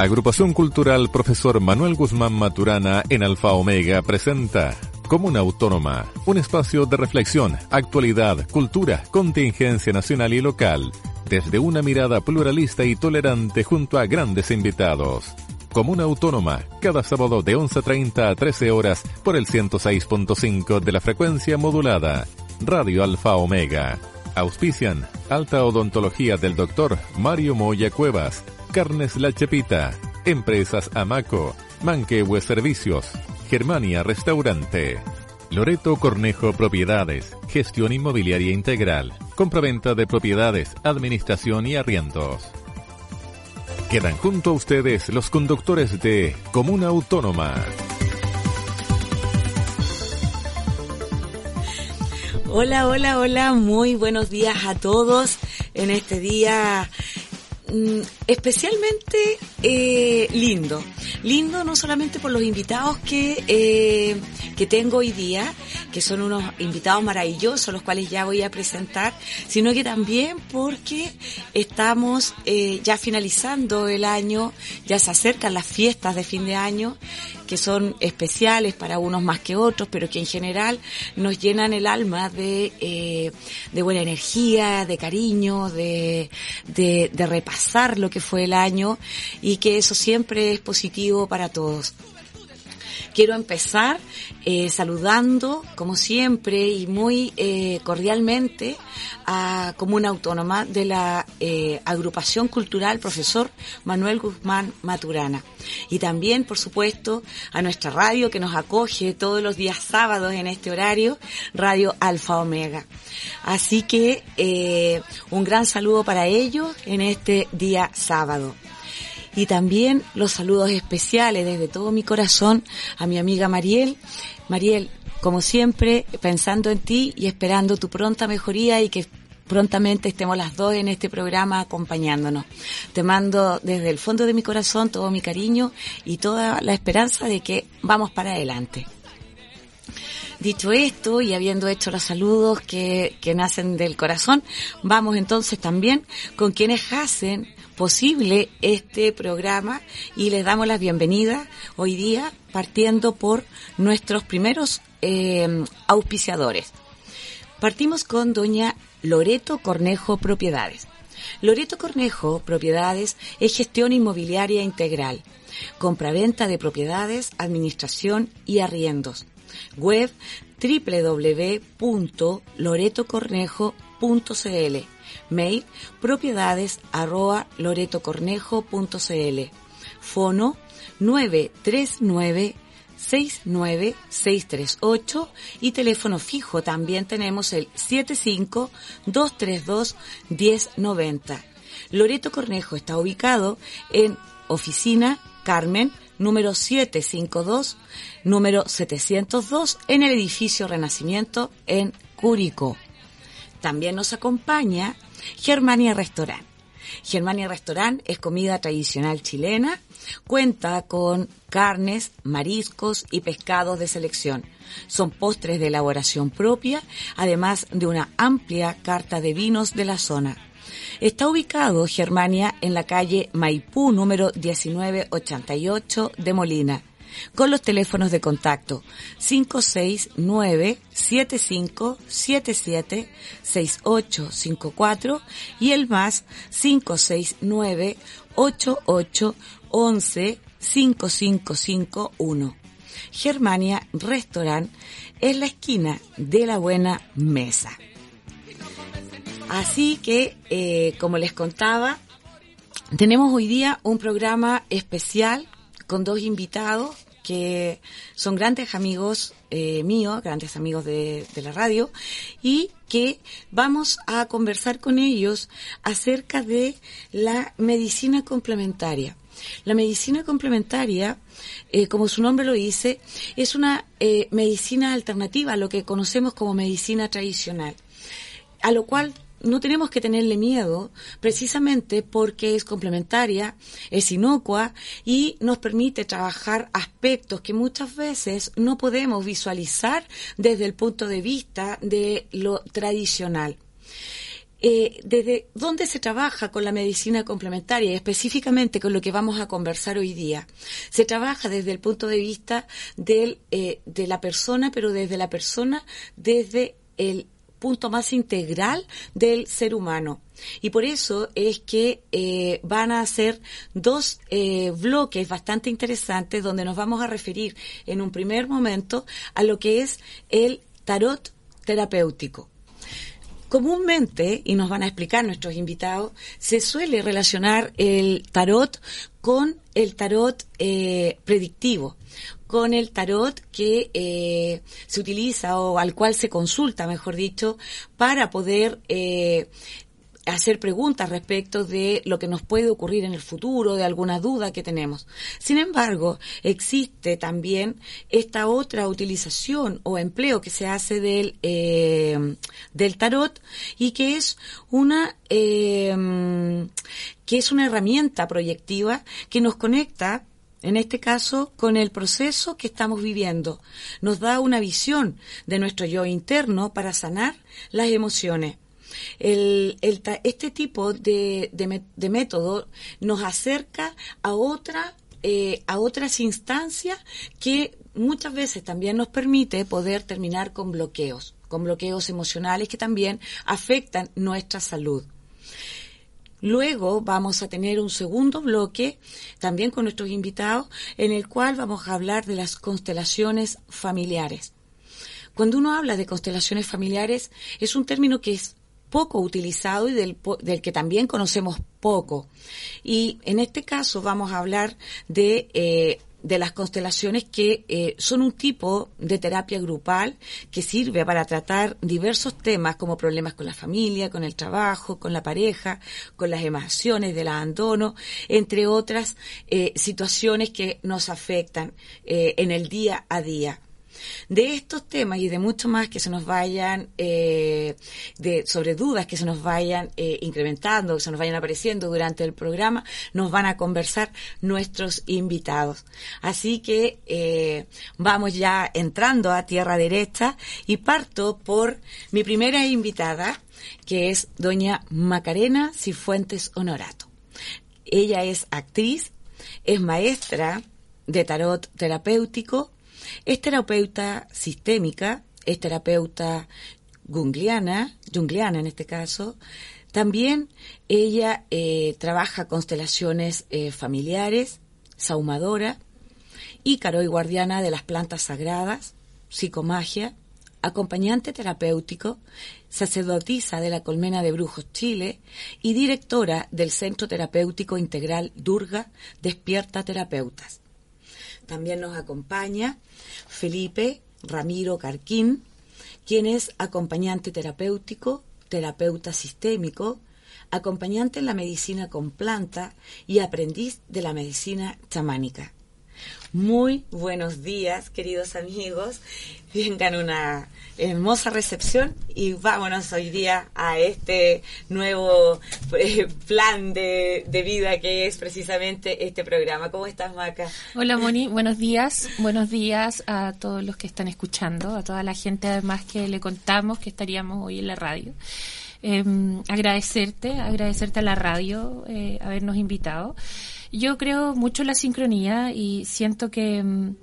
Agrupación Cultural Profesor Manuel Guzmán Maturana en Alfa Omega presenta Comuna Autónoma, un espacio de reflexión, actualidad, cultura, contingencia nacional y local, desde una mirada pluralista y tolerante junto a grandes invitados. Comuna Autónoma, cada sábado de 11.30 a 13 horas por el 106.5 de la frecuencia modulada. Radio Alfa Omega. Auspician Alta Odontología del Dr. Mario Moya Cuevas, Carnes La Chepita, Empresas Amaco, Manquehue Servicios, Germania Restaurante, Loreto Cornejo Propiedades, Gestión Inmobiliaria Integral, compraventa de propiedades, administración y arriendos. Quedan junto a ustedes los conductores de Comuna Autónoma. Hola, hola, hola, muy buenos días a todos en este día especialmente eh, lindo. Lindo no solamente por los invitados que, eh, que tengo hoy día, que son unos invitados maravillosos, los cuales ya voy a presentar, sino que también porque estamos eh, ya finalizando el año, ya se acercan las fiestas de fin de año que son especiales para unos más que otros, pero que en general nos llenan el alma de, eh, de buena energía, de cariño, de, de, de repasar lo que fue el año y que eso siempre es positivo para todos. Quiero empezar eh, saludando, como siempre, y muy eh, cordialmente a Comuna Autónoma de la eh, Agrupación Cultural Profesor Manuel Guzmán Maturana. Y también, por supuesto, a nuestra radio que nos acoge todos los días sábados en este horario, Radio Alfa Omega. Así que un gran saludo para ellos en este día sábado y también los saludos especiales desde todo mi corazón a mi amiga Mariel. Mariel, como siempre, pensando en ti y esperando tu pronta mejoría y que prontamente estemos las dos en este programa acompañándonos. Te mando desde el fondo de mi corazón todo mi cariño y toda la esperanza de que vamos para adelante. Dicho esto y habiendo hecho los saludos que, que nacen del corazón, vamos entonces también con quienes hacen posible este programa y les damos la bienvenida hoy día partiendo por nuestros primeros eh, auspiciadores. Partimos con doña Loreto Cornejo Propiedades. Loreto Cornejo Propiedades es gestión inmobiliaria integral, compraventa de propiedades, administración y arriendos. Web www.loretocornejo.cl Mail propiedades arroba loretocornejo.cl. Fono 939 69638 y teléfono fijo también tenemos el 75 232 1090. Loreto Cornejo está ubicado en oficina Carmen número 752, número 702 en el edificio Renacimiento en Curicó. También nos acompaña Germania Restaurant. Germania Restaurant es comida tradicional chilena, cuenta con carnes, mariscos y pescados de selección. Son postres de elaboración propia, además de una amplia carta de vinos de la zona. Está ubicado Germania en la calle Maipú número 1988 de Molina con los teléfonos de contacto 569-7577-6854 y el más 569-8811-5551. Germania Restaurant es la esquina de la Buena Mesa. Así que, eh, como les contaba, tenemos hoy día un programa especial con dos invitados que son grandes amigos eh, míos, grandes amigos de, la radio, y que vamos a conversar con ellos acerca de la medicina complementaria. La medicina complementaria, eh, como su nombre lo dice, es una eh, medicina alternativa a lo que conocemos como medicina tradicional, a lo cual no tenemos que tenerle miedo precisamente porque es complementaria, es inocua y nos permite trabajar aspectos que muchas veces no podemos visualizar desde el punto de vista de lo tradicional. eh, desde dónde se trabaja con la medicina complementaria y específicamente con lo que vamos a conversar hoy día. Se trabaja desde el punto de vista del, eh, de la persona, pero desde la persona, desde el punto más integral del ser humano. Y por eso es que eh, van a ser dos eh, bloques bastante interesantes donde nos vamos a referir en un primer momento a lo que es el tarot terapéutico. Comúnmente, y nos van a explicar nuestros invitados, se suele relacionar el tarot con el tarot eh, predictivo, con el tarot que eh, se utiliza o al cual se consulta, mejor dicho, para poder eh, hacer preguntas respecto de lo que nos puede ocurrir en el futuro, de alguna duda que tenemos. Sin embargo, existe también esta otra utilización o empleo que se hace del, eh, del tarot y que es una eh, que es una herramienta proyectiva que nos conecta en este caso, con el proceso que estamos viviendo. Nos da una visión de nuestro yo interno para sanar las emociones. Este tipo de, de, método nos acerca a otra eh, a otras instancias que muchas veces también nos permite poder terminar con bloqueos, con bloqueos emocionales que también afectan nuestra salud. Luego vamos a tener un segundo bloque, también con nuestros invitados, en el cual vamos a hablar de las constelaciones familiares. Cuando uno habla de constelaciones familiares, es un término que es poco utilizado y del, que también conocemos poco. Y en este caso vamos a hablar de, eh, de las constelaciones que eh, son un tipo de terapia grupal que sirve para tratar diversos temas como problemas con la familia, con el trabajo, con la pareja, con las emociones del abandono, entre otras eh, situaciones que nos afectan en el día a día. De estos temas y de mucho más que se nos vayan, eh, de, sobre dudas que se nos vayan eh, incrementando, que se nos vayan apareciendo durante el programa, nos van a conversar nuestros invitados. Así que eh, vamos ya entrando a tierra derecha y parto por mi primera invitada, que es doña Macarena Cifuentes Honorato. Ella es actriz, es maestra de tarot terapéutico, es terapeuta sistémica, es terapeuta gungliana, jungliana en este caso. También ella eh, trabaja constelaciones eh, familiares, saumadora, ícaro y guardiana de las plantas sagradas, psicomagia, acompañante terapéutico, sacerdotisa de la Colmena de Brujos Chile y directora del Centro Terapéutico Integral Durga Despierta Terapeutas. También nos acompaña Felipe Ramiro Carquín, quien es acompañante terapéutico, terapeuta sistémico, acompañante en la medicina con planta y aprendiz de la medicina chamánica. Muy buenos días, queridos amigos. Vengan una hermosa recepción y vámonos hoy día a este nuevo eh, plan de, vida que es precisamente este programa. ¿Cómo estás, Maca? Hola, Moni. Buenos días. Buenos días a todos los que están escuchando, a toda la gente además que le contamos que estaríamos hoy en la radio. Em, agradecerte, agradecerte a la radio eh, habernos invitado. Yo creo mucho en la sincronía y siento que mm,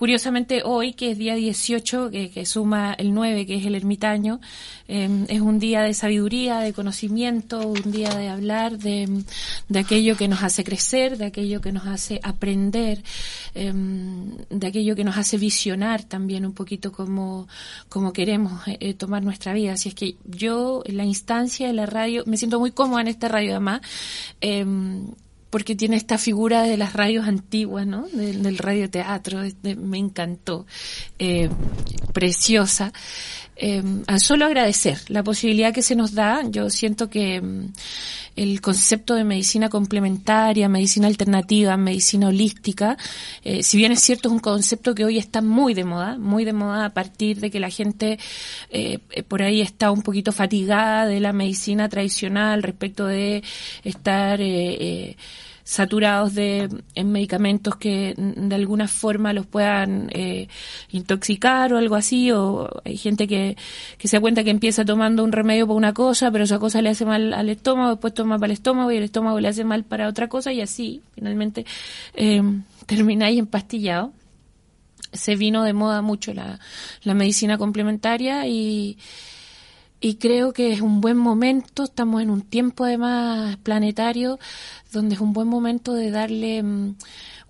curiosamente hoy, que es día 18, que, suma el 9, que es el ermitaño, em, es un día de sabiduría, de conocimiento, un día de hablar de, de, aquello que nos hace crecer, de aquello que nos hace aprender, em, de aquello que nos hace visionar también un poquito como, como queremos eh, eh, tomar nuestra vida. Así es que yo, en la instancia de la radio, me siento muy cómoda en esta radio además, em, porque tiene esta figura de las radios antiguas, ¿no? Del, del radioteatro, me encantó, eh, preciosa. Eh, solo agradecer la posibilidad que se nos da. Yo siento que mm, el concepto de medicina complementaria, medicina alternativa, medicina holística, eh, si bien es cierto es un concepto que hoy está muy de moda, muy de moda a partir de que la gente eh, por ahí está un poquito fatigada de la medicina tradicional respecto de estar saturados de en medicamentos que de alguna forma los puedan eh, intoxicar o algo así, o hay gente que, que se da cuenta que empieza tomando un remedio para una cosa, pero esa cosa le hace mal al estómago, después toma para el estómago y el estómago le hace mal para otra cosa y así finalmente eh, termináis empastillado. Se vino de moda mucho la, la medicina complementaria y, y creo que es un buen momento, estamos en un tiempo además planetario, donde es un buen momento de darle mm,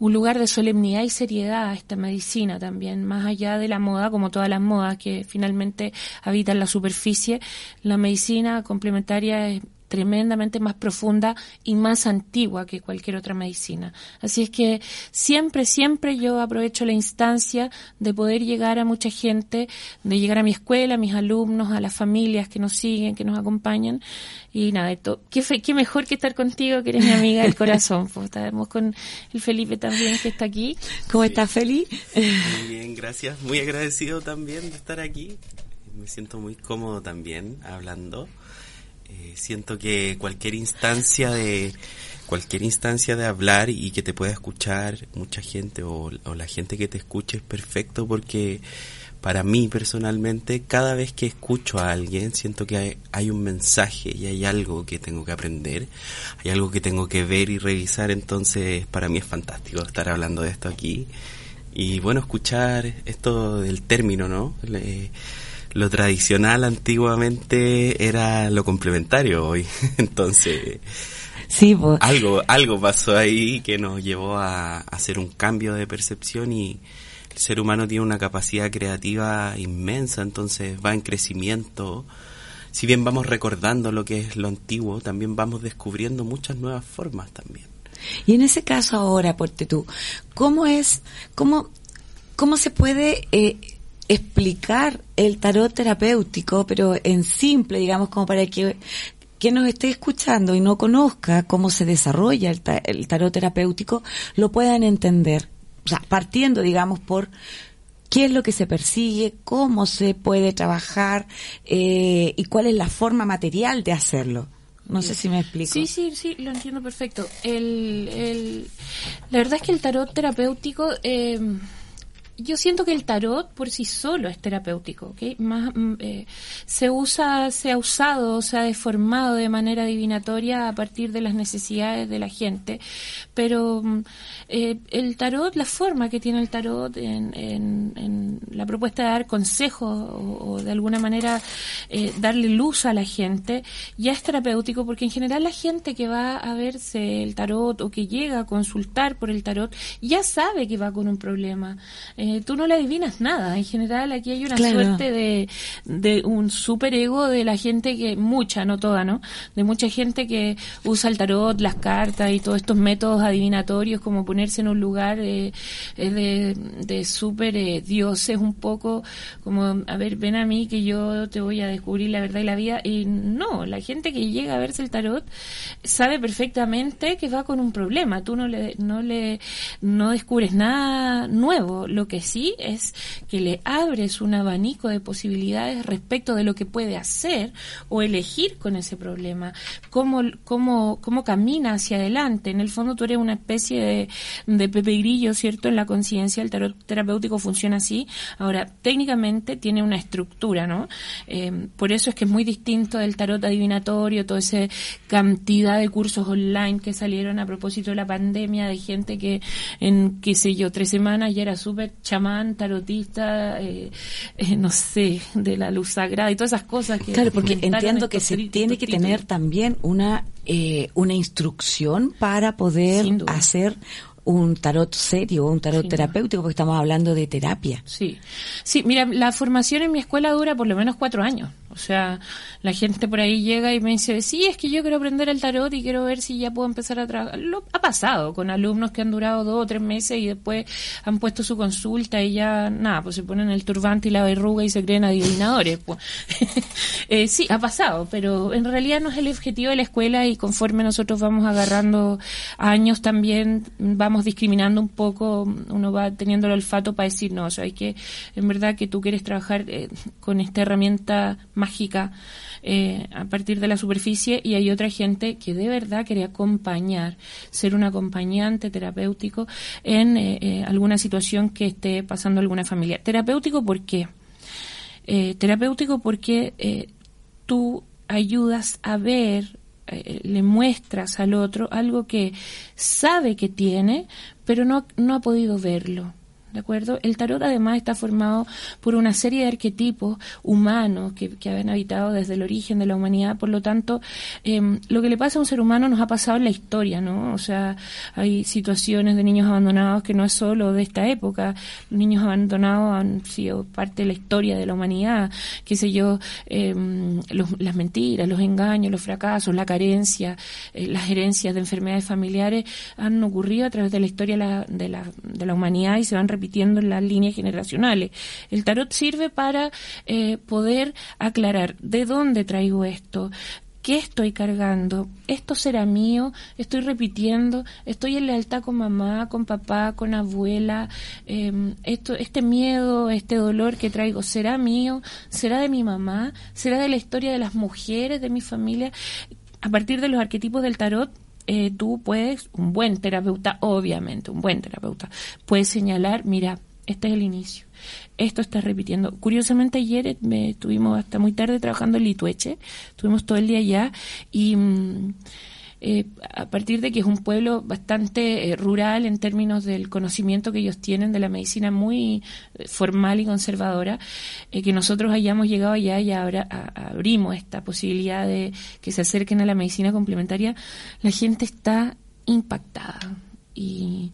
un lugar de solemnidad y seriedad a esta medicina también, más allá de la moda, como todas las modas que finalmente habitan la superficie, la medicina complementaria es tremendamente más profunda y más antigua que cualquier otra medicina. Así es que siempre, siempre yo aprovecho la instancia de poder llegar a mucha gente, de llegar a mi escuela, a mis alumnos, a las familias que nos siguen, que nos acompañan. Y nada, esto, qué, qué mejor que estar contigo, que eres mi amiga del corazón. Pues, estamos con el Felipe también, que está aquí. ¿Cómo estás, Felipe? Muy bien, gracias. Muy agradecido también de estar aquí. Me siento muy cómodo también hablando. Eh, siento que cualquier instancia de cualquier instancia de hablar y que te pueda escuchar mucha gente o, la gente que te escuche es perfecto porque para mí personalmente cada vez que escucho a alguien siento que hay, un mensaje y hay algo que tengo que aprender, hay algo que tengo que ver y revisar, entonces para mí es fantástico estar hablando de esto aquí y bueno, escuchar esto del término, ¿no? Lo tradicional antiguamente era lo complementario hoy. Entonces, sí, pues. algo, algo pasó ahí que nos llevó a, hacer un cambio de percepción y el ser humano tiene una capacidad creativa inmensa, entonces va en crecimiento. Si bien vamos recordando lo que es lo antiguo, también vamos descubriendo muchas nuevas formas también. Y en ese caso ahora, Porte tú, ¿cómo es, cómo, cómo se puede eh, explicar el tarot terapéutico, pero en simple, digamos, como para que quien nos esté escuchando y no conozca cómo se desarrolla el, tarot terapéutico, lo puedan entender. O sea, partiendo, digamos, por qué es lo que se persigue, cómo se puede trabajar eh, y cuál es la forma material de hacerlo. No sé si me explico. Sí, sí, sí, lo entiendo perfecto. El, el, la verdad es que el tarot terapéutico... Eh, yo siento que el tarot por sí solo es terapéutico, ¿ok? Más, mm, eh, se usa, se ha usado, se ha deformado de manera adivinatoria a partir de las necesidades de la gente, pero mm, eh, el tarot, la forma que tiene el tarot en, en, la propuesta de dar consejos o, de alguna manera eh, darle luz a la gente, ya es terapéutico porque en general la gente que va a verse el tarot o que llega a consultar por el tarot ya sabe que va con un problema. Eh, tú no le adivinas nada. En general aquí hay una suerte de, de un superego de la gente que, mucha, no toda, ¿no? De mucha gente que usa el tarot, las cartas y todos estos métodos adivinatorios como poner en un lugar eh, de, de super eh, dioses, un poco como, a ver, ven a mí que yo te voy a descubrir la verdad y la vida. Y no, la gente que llega a verse el tarot sabe perfectamente que va con un problema. Tú no le, no le, no descubres nada nuevo. Lo que sí es que le abres un abanico de posibilidades respecto de lo que puede hacer o elegir con ese problema. Cómo, cómo, cómo camina hacia adelante. En el fondo tú eres una especie de, de Pepe Grillo, ¿cierto? En la conciencia, el tarot terapéutico funciona así. Ahora, técnicamente tiene una estructura, ¿no? Eh, por eso es que es muy distinto del tarot adivinatorio, toda esa cantidad de cursos online que salieron a propósito de la pandemia, de gente que en, qué sé yo, tres semanas ya era súper chamán, tarotista, eh, eh, no sé, de la luz sagrada y todas esas cosas que... Claro, porque entiendo que se tiene que tener también una, una instrucción para poder hacer un tarot serio, un tarot terapéutico, porque estamos hablando de terapia. Sí, sí, mira, la formación en mi escuela dura por lo menos cuatro años. O sea, la gente por ahí llega y me dice, sí, es que yo quiero aprender el tarot y quiero ver si ya puedo empezar a trabajar. Lo ha pasado con alumnos que han durado dos o tres meses y después han puesto su consulta y ya, nada, pues se ponen el turbante y la verruga y se creen adivinadores. Pues. eh, sí, ha pasado, pero en realidad no es el objetivo de la escuela y conforme nosotros vamos agarrando años también, vamos discriminando un poco, uno va teniendo el olfato para decir, no, o sea, hay que, en verdad que tú quieres trabajar eh, con esta herramienta mágica eh, a partir de la superficie y hay otra gente que de verdad quiere acompañar, ser un acompañante terapéutico en eh, alguna situación que esté pasando alguna familia. Terapéutico, ¿por qué? terapéutico porque tú ayudas a ver eh, le muestras al otro algo que sabe que tiene, pero no, no ha podido verlo. ¿De acuerdo? El tarot además está formado por una serie de arquetipos humanos que, que han habitado desde el origen de la humanidad. Por lo tanto, em, lo que le pasa a un ser humano nos ha pasado en la historia, ¿no? O sea, hay situaciones de niños abandonados que no es solo de esta época. Los niños abandonados han sido parte de la historia de la humanidad. Qué sé yo, em, las mentiras, los engaños, los fracasos, la carencia, eh, las herencias de enfermedades familiares han ocurrido a través de la historia de la, de la humanidad y se van repitiendo las líneas generacionales. El tarot sirve para eh, poder aclarar de dónde traigo esto, ¿Qué estoy cargando? ¿Esto será mío? ¿Estoy repitiendo? ¿Estoy en lealtad con mamá, con papá, con abuela? Em, esto, ¿Este miedo, este dolor que traigo, será mío? ¿Será de mi mamá? ¿Será de la historia de las mujeres de mi familia? A partir de los arquetipos del tarot, eh, tú puedes, un buen terapeuta, obviamente, un buen terapeuta, puede señalar, mira, este es el inicio. Esto está repitiendo. Curiosamente ayer me estuvimos hasta muy tarde trabajando en Litueche, estuvimos todo el día allá y mm, eh, a partir de que es un pueblo bastante eh, rural en términos del conocimiento que ellos tienen de la medicina muy eh, formal y conservadora, que nosotros hayamos llegado allá y ahora abrimos esta posibilidad de que se acerquen a la medicina complementaria, la gente está impactada. Y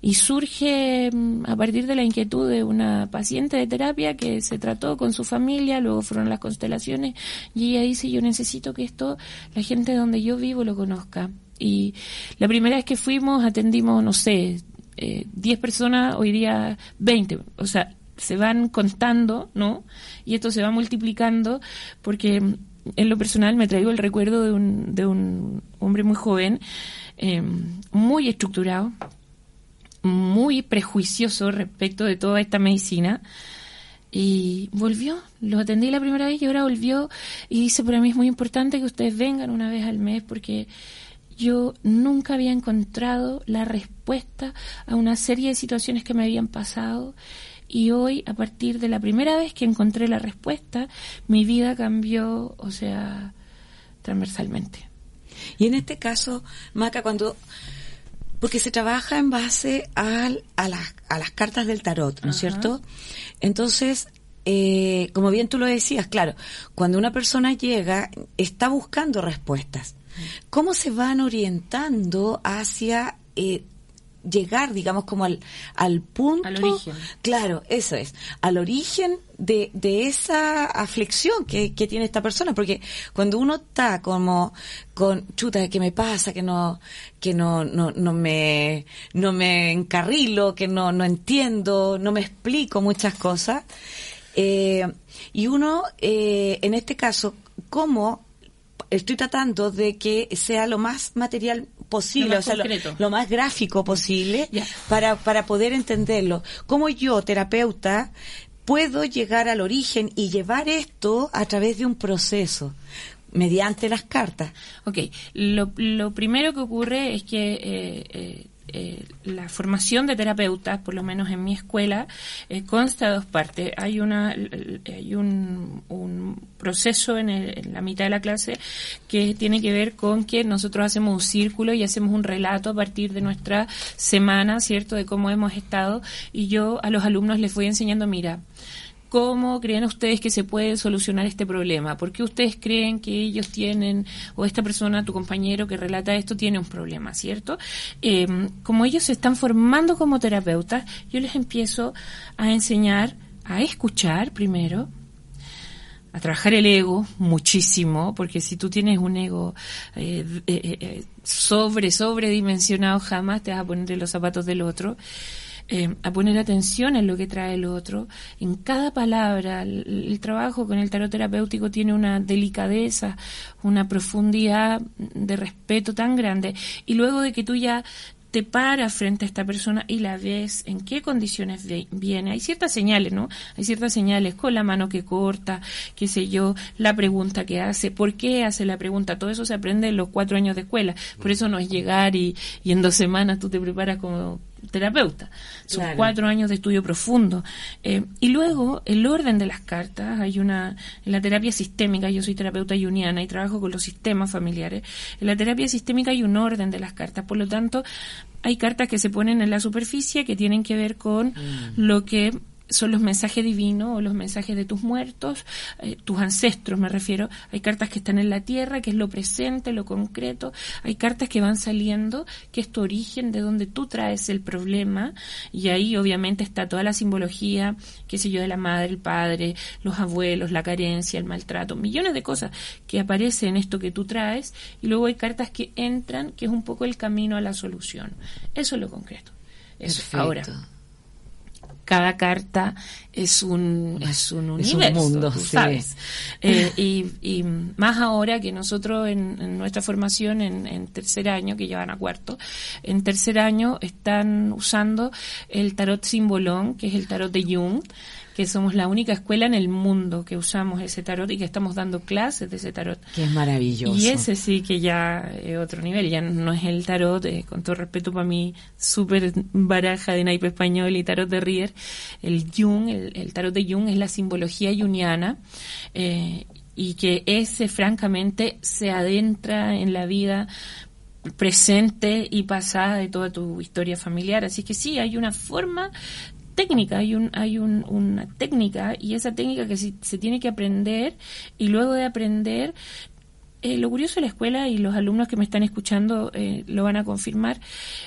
y surge mm, a partir de la inquietud de una paciente de terapia que se trató con su familia, luego fueron las constelaciones y ella dice yo necesito que esto la gente donde yo vivo lo conozca. Y la primera vez que fuimos atendimos, no sé, eh, 10 personas, hoy día 20, o sea, se van contando, ¿no? Y esto se va multiplicando porque mm, en lo personal me traigo el recuerdo de un, de un hombre muy joven, eh, muy estructurado, muy prejuicioso respecto de toda esta medicina. Y volvió, lo atendí la primera vez y ahora volvió y dice, para mí es muy importante que ustedes vengan una vez al mes porque yo nunca había encontrado la respuesta a una serie de situaciones que me habían pasado y hoy, a partir de la primera vez que encontré la respuesta, mi vida cambió, o sea, transversalmente. Y en este caso, Maca, cuando porque se trabaja en base a, a, las, a las cartas del tarot, ¿no es cierto? Entonces, eh, como bien tú lo decías, claro, cuando una persona llega, está buscando respuestas. ¿Cómo se van orientando hacia eh, llegar, digamos, como al, al punto. Al origen. Claro, eso es. Al origen de, de esa aflicción que, que tiene esta persona. Porque cuando uno está como con, chuta, ¿qué me pasa? Que no, que no, no, no me, no me encarrilo, que no, no entiendo, no me explico muchas cosas. Eh, y uno, eh, en este caso, ¿cómo estoy tratando de que sea lo más material posible, lo o sea, lo, más gráfico posible para, para poder entenderlo. Como yo, terapeuta, puedo llegar al origen y llevar esto a través de un proceso mediante las cartas. Ok, lo, lo primero que ocurre es que eh, eh, eh, la formación de terapeutas, por lo menos en mi escuela, eh, consta de dos partes. Hay una hay un, un proceso en, en, la mitad de la clase que tiene que ver con que nosotros hacemos un círculo y hacemos un relato a partir de nuestra semana, ¿cierto? De cómo hemos estado y yo a los alumnos les voy enseñando, mira, ¿Cómo creen ustedes que se puede solucionar este problema? ¿Por qué ustedes creen que ellos tienen, o esta persona, tu compañero que relata esto, tiene un problema, ¿cierto? Eh, como ellos se están formando como terapeutas, yo les empiezo a enseñar a escuchar primero, a trabajar el ego muchísimo, porque si tú tienes un ego eh, eh, eh sobre, sobredimensionado, jamás te vas a poner los zapatos del otro. Eh, a poner atención en lo que trae el otro, en cada palabra. El, trabajo con el tarot terapéutico tiene una delicadeza, una profundidad de respeto tan grande. Y luego de que tú ya te paras frente a esta persona y la ves en qué condiciones viene. Hay ciertas señales, ¿no? Hay ciertas señales con la mano que corta, qué sé yo, la pregunta que hace, por qué hace la pregunta. Todo eso se aprende en los cuatro años de escuela. Por eso no es llegar y, y en dos semanas tú te preparas como terapeuta. Son cuatro años de estudio profundo. Eh, y luego, el orden de las cartas, hay una, en la terapia sistémica, yo soy terapeuta yuniana y trabajo con los sistemas familiares, en la terapia sistémica hay un orden de las cartas, por lo tanto, hay cartas que se ponen en la superficie que tienen que ver con mm. lo que son los mensajes divinos o los mensajes de tus muertos, eh, tus ancestros me refiero. Hay cartas que están en la tierra, que es lo presente, lo concreto. Hay cartas que van saliendo, que es tu origen, de donde tú traes el problema. Y ahí obviamente está toda la simbología, qué sé yo, de la madre, el padre, los abuelos, la carencia, el maltrato, millones de cosas que aparecen en esto que tú traes. Y luego hay cartas que entran, que es un poco el camino a la solución. Eso es lo concreto. Eso. Ahora cada carta es un, es un universo, mundo, ¿sabes? Eh, y, más ahora que nosotros en, nuestra formación en, en, tercer año, que ya van a cuarto, en tercer año están usando el tarot simbolón, que es el tarot de Jung, que somos la única escuela en el mundo que usamos ese tarot y que estamos dando clases de ese tarot. Que es maravilloso. Y ese sí que ya es otro nivel, ya no es el tarot, eh, con todo respeto para mi súper baraja de naipe español y tarot de Rier, el Jung, el, tarot de Jung es la simbología jungiana eh, y que ese francamente se adentra en la vida presente y pasada de toda tu historia familiar. Así que sí, hay una forma técnica, hay, un, hay un, una técnica y esa técnica que se, se tiene que aprender y luego de aprender eh, lo curioso de la escuela y los alumnos que me están escuchando eh, lo van a confirmar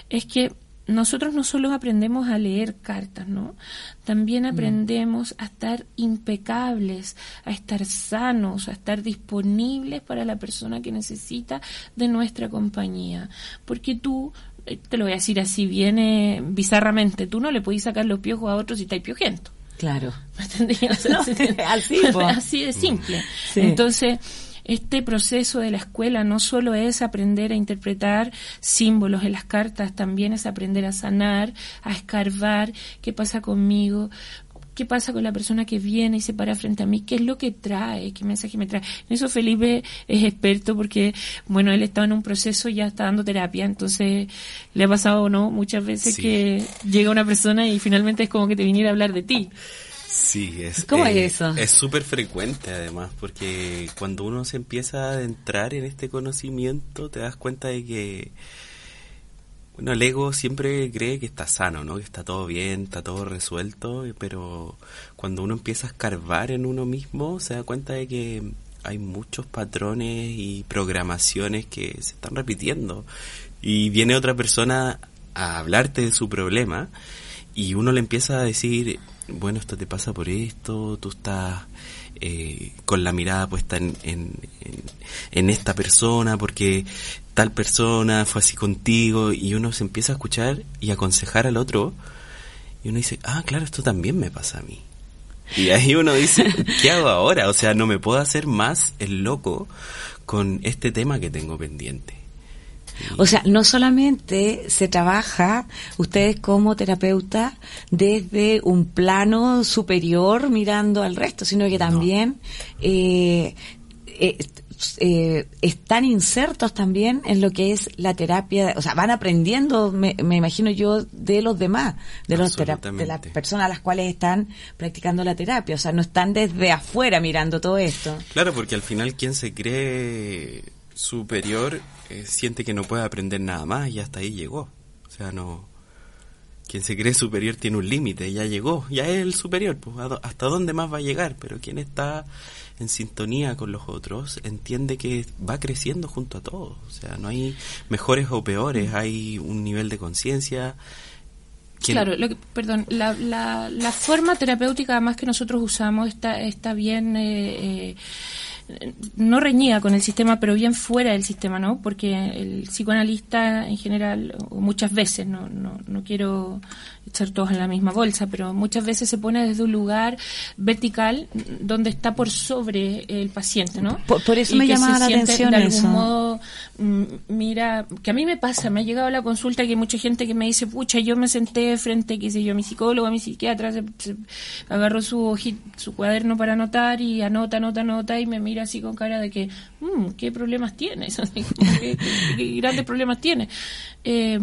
es que nosotros no solo aprendemos a leer cartas, ¿no? También mm. aprendemos a estar impecables, a estar sanos, a estar disponibles para la persona que necesita de nuestra compañía. Porque tú te lo voy a decir así, viene bizarramente, tú no le podés sacar los piojos a otros si estáis piojento. Claro. así, así de simple. Entonces, este proceso de la escuela no solo es aprender a interpretar símbolos en las cartas, también es aprender a sanar, a escarbar qué pasa conmigo, qué pasa con la persona que viene y se para frente a mí, qué es lo que trae, qué mensaje me trae. En eso Felipe es experto porque, bueno, él está en un proceso, ya está dando terapia, entonces le ha pasado, ¿no? Muchas veces que llega una persona y finalmente es como que te viniera a hablar de ti. Sí, es, ¿Cómo es eh, eso? Es súper frecuente además, porque cuando uno se empieza a adentrar en este conocimiento, te das cuenta de que bueno, el ego siempre cree que está sano, ¿no? Que está todo bien, está todo resuelto, pero cuando uno empieza a escarbar en uno mismo, se da cuenta de que hay muchos patrones y programaciones que se están repitiendo. Y viene otra persona a hablarte de su problema y uno le empieza a decir, bueno, esto te pasa por esto, tú estás eh, con la mirada puesta en, en, en, esta persona porque tal persona fue así contigo y uno se empieza a escuchar y aconsejar al otro y uno dice, ah, claro, esto también me pasa a mí. Y ahí uno dice, ¿qué hago ahora? O sea, no me puedo hacer más el loco con este tema que tengo pendiente. O sea, no solamente se trabaja ustedes como terapeuta desde un plano superior mirando al resto, sino que también eh, eh, eh, están insertos también en lo que es la terapia, o sea, van aprendiendo, me, imagino yo, de los demás, de, los de las personas a las cuales están practicando la terapia, o sea, no están desde afuera mirando todo esto. Claro, porque al final quien se cree superior eh, siente que no puede aprender nada más y hasta ahí llegó. O sea, no... Quien se cree superior tiene un límite, ya llegó, ya es el superior, pues hasta dónde más va a llegar, pero quien está en sintonía con los otros entiende que va creciendo junto a todos, o sea, no hay mejores o peores, hay un nivel de conciencia. Claro, lo perdón, la, la, la, forma terapéutica además que nosotros usamos está, está bien... Eh, eh no reñida con el sistema, pero bien fuera del sistema, ¿no? Porque el psicoanalista en general, o muchas veces, no, no, no quiero echar todos en la misma bolsa, pero muchas veces se pone desde un lugar vertical donde está por sobre el paciente, ¿no? Por, eso me llama la atención de algún modo, mm, mira, que a mí me pasa, me ha llegado a la consulta que hay mucha gente que me dice, pucha, yo me senté frente, qué sé yo, a mi psicólogo, a mi psiquiatra, se, agarró su, su cuaderno para anotar y anota, anota, anota y me mira así con cara de que, mmm, ¿qué problemas tienes? ¿Qué, grandes problemas tienes? Eh,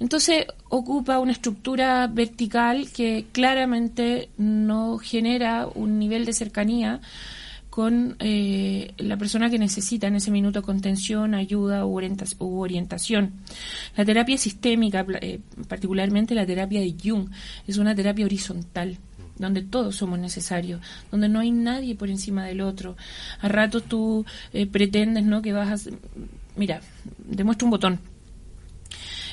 entonces ocupa una estructura vertical que claramente no genera un nivel de cercanía con eh, la persona que necesita en ese minuto contención, ayuda u, orientación. La terapia sistémica, eh, particularmente la terapia de Jung, es una terapia horizontal donde todos somos necesarios, donde no hay nadie por encima del otro. A ratos tú eh, pretendes, ¿no? Que vas a... Mira, demuestro un botón.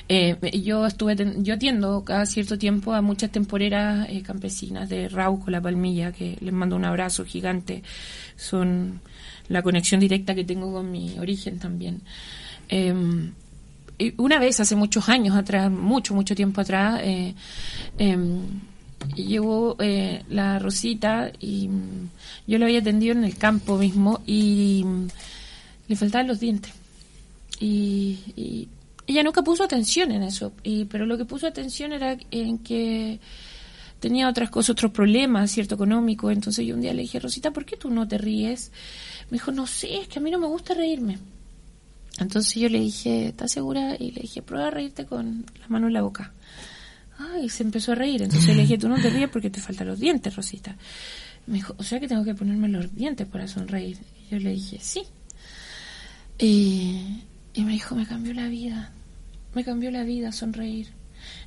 Eh, yo estuve, yo atiendo cada cierto tiempo a muchas temporeras eh, campesinas de Rauco, La Palmilla, que les mando un abrazo gigante. Son la conexión directa que tengo con mi origen también. Em, una vez, hace muchos años atrás, mucho, mucho tiempo atrás, em, llegó eh, la Rosita y mm, yo lo había atendido en el campo mismo y mm, le faltaban los dientes. Y, ella nunca puso atención en eso, y, pero lo que puso atención era en que tenía otras cosas, otros problemas, cierto económico. Entonces yo un día le dije, Rosita, ¿por qué tú no te ríes? Me dijo, no sé, es que a mí no me gusta reírme. Entonces yo le dije, ¿estás segura? Y le dije, prueba a reírte con la mano en la boca. Ay, se empezó a reír. Entonces le dije, tú no te ríes porque te faltan los dientes, Rosita. Me dijo, o sea que tengo que ponerme los dientes para sonreír. Y yo le dije, sí. Y, y me dijo, me cambió la vida. Me cambió la vida sonreír.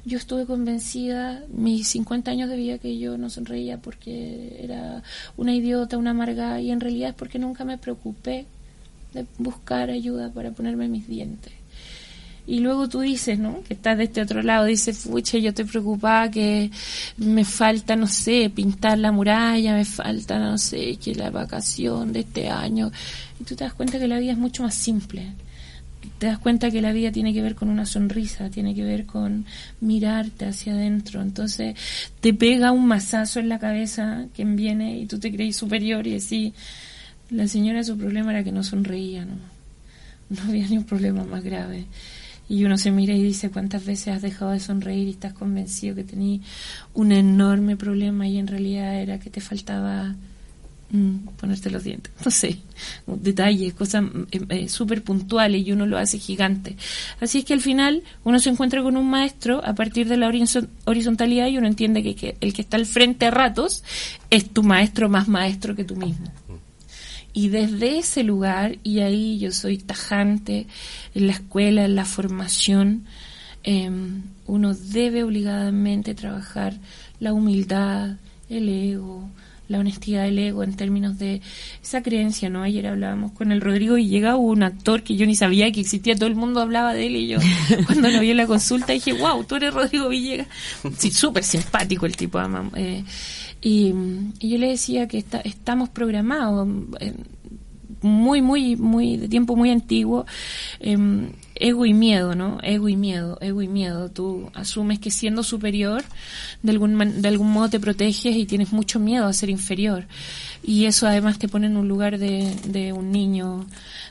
Yo estuve convencida, mis 50 años de vida, que yo no sonreía porque era una idiota, una amarga, y en realidad es porque nunca me preocupé de buscar ayuda para ponerme mis dientes. Y luego tú dices, ¿no? Que estás de este otro lado, dices, fuche, yo estoy preocupada que me falta, no sé, pintar la muralla, me falta, no sé, que la vacación de este año. Y tú te das cuenta que la vida es mucho más simple. Te das cuenta que la vida tiene que ver con una sonrisa, tiene que ver con mirarte hacia adentro. Entonces te pega un mazazo en la cabeza quien viene y tú te crees superior y decís, la señora su problema era que no sonreía, ¿no? No había ni un problema más grave y uno se mira y dice cuántas veces has dejado de sonreír y estás convencido que tenías un enorme problema y en realidad era que te faltaba mm, ponerte los dientes, no sé, detalles, cosas eh, eh, súper puntuales y uno lo hace gigante. Así es que al final uno se encuentra con un maestro a partir de la horizontalidad y uno entiende que, que el que está al frente a ratos es tu maestro más maestro que tú mismo. Y desde ese lugar, y ahí yo soy tajante en la escuela, en la formación, em, uno debe obligadamente trabajar la humildad, el ego, la honestidad del ego en términos de esa creencia, ¿no? Ayer hablábamos con el Rodrigo y llega un actor que yo ni sabía que existía, todo el mundo hablaba de él y yo cuando lo vi en la consulta dije, wow, tú eres Rodrigo Villegas. Sí, súper simpático el tipo, eh, y, yo le decía que estamos programados, eh, muy, muy, muy, de tiempo muy antiguo, em, ego y miedo, ¿no? Ego y miedo, ego y miedo. Tú asumes que siendo superior, de algún, de algún modo te proteges y tienes mucho miedo a ser inferior. Y eso además te pone en un lugar de, de un niño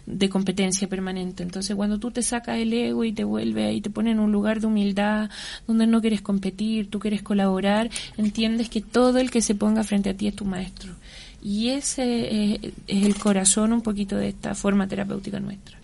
de competencia permanente. Entonces, cuando tú te sacas el ego y te vuelve y te pone en un lugar de humildad donde no quieres competir, tú quieres colaborar, entiendes que todo el que se ponga frente a ti es tu maestro. Y ese es, el corazón un poquito de esta forma terapéutica nuestra.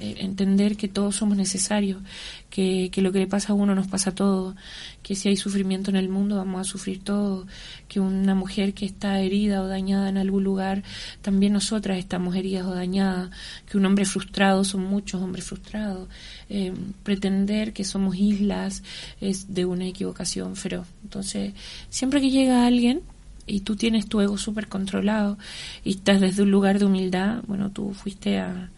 Eh, entender que todos somos necesarios, que, que, lo que le pasa a uno nos pasa a todos, que si hay sufrimiento en el mundo vamos a sufrir todos, que una mujer que está herida o dañada en algún lugar, también nosotras estamos heridas o dañadas, que un hombre frustrado, son muchos hombres frustrados, eh, pretender que somos islas es de una equivocación feroz. Entonces, siempre que llega alguien, y tú tienes tu ego súper controlado y estás desde un lugar de humildad, bueno, tú fuiste a,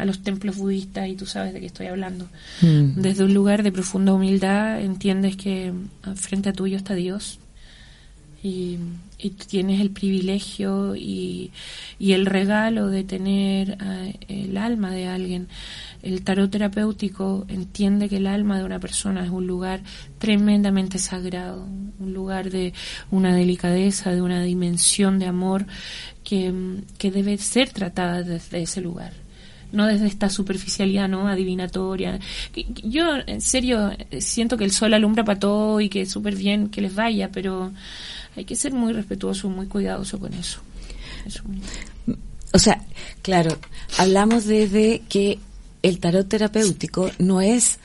a los templos budistas y tú sabes de qué estoy hablando. Mm. Desde un lugar de profunda humildad entiendes que frente a tuyo está Dios y, tienes el privilegio y, y, el regalo de tener eh, el alma de alguien. El tarot terapéutico entiende que el alma de una persona es un lugar tremendamente sagrado, un lugar de una delicadeza, de una dimensión de amor que, que debe ser tratada desde ese lugar no desde esta superficialidad no adivinatoria yo en serio siento que el sol alumbra para todo y que es súper bien que les vaya pero hay que ser muy respetuoso, muy cuidadoso con eso. O sea, claro, hablamos desde que el tarot terapéutico no es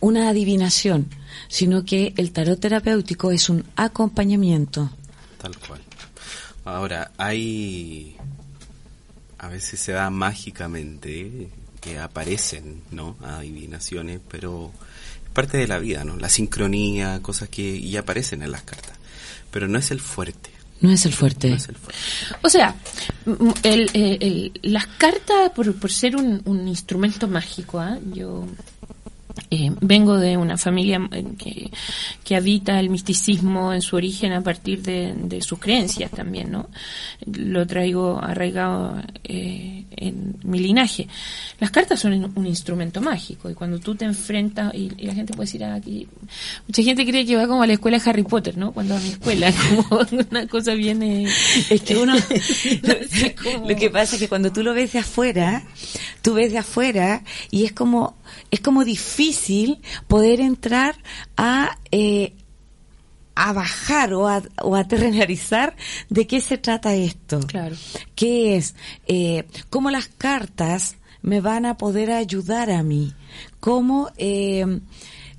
una adivinación, sino que el tarot terapéutico es un acompañamiento. Tal cual. Ahora, hay... A veces se da mágicamente que aparecen, ¿no? Adivinaciones, pero es parte de la vida, ¿no? La sincronía, cosas que y aparecen en las cartas pero no es el fuerte. No es el fuerte. O sea, el, las cartas, por, por ser un, un instrumento mágico, ¿ah? yo eh, vengo de una familia eh, que, que, habita el misticismo en su origen a partir de, sus creencias también, ¿no? Lo traigo arraigado eh, en mi linaje. Las cartas son un instrumento mágico y cuando tú te enfrentas, y, la gente puede decir aquí, mucha gente cree que va como a la escuela de Harry Potter, ¿no? Cuando a mi escuela, como una cosa viene... Es que uno... lo que pasa es que cuando tú lo ves de afuera, tú ves de afuera y es como es como difícil poder entrar a, eh, a bajar o a, o a terrenalizar de qué se trata esto. Claro. ¿Qué es? Eh, ¿Cómo las cartas me van a poder ayudar a mí? ¿Cómo? Eh,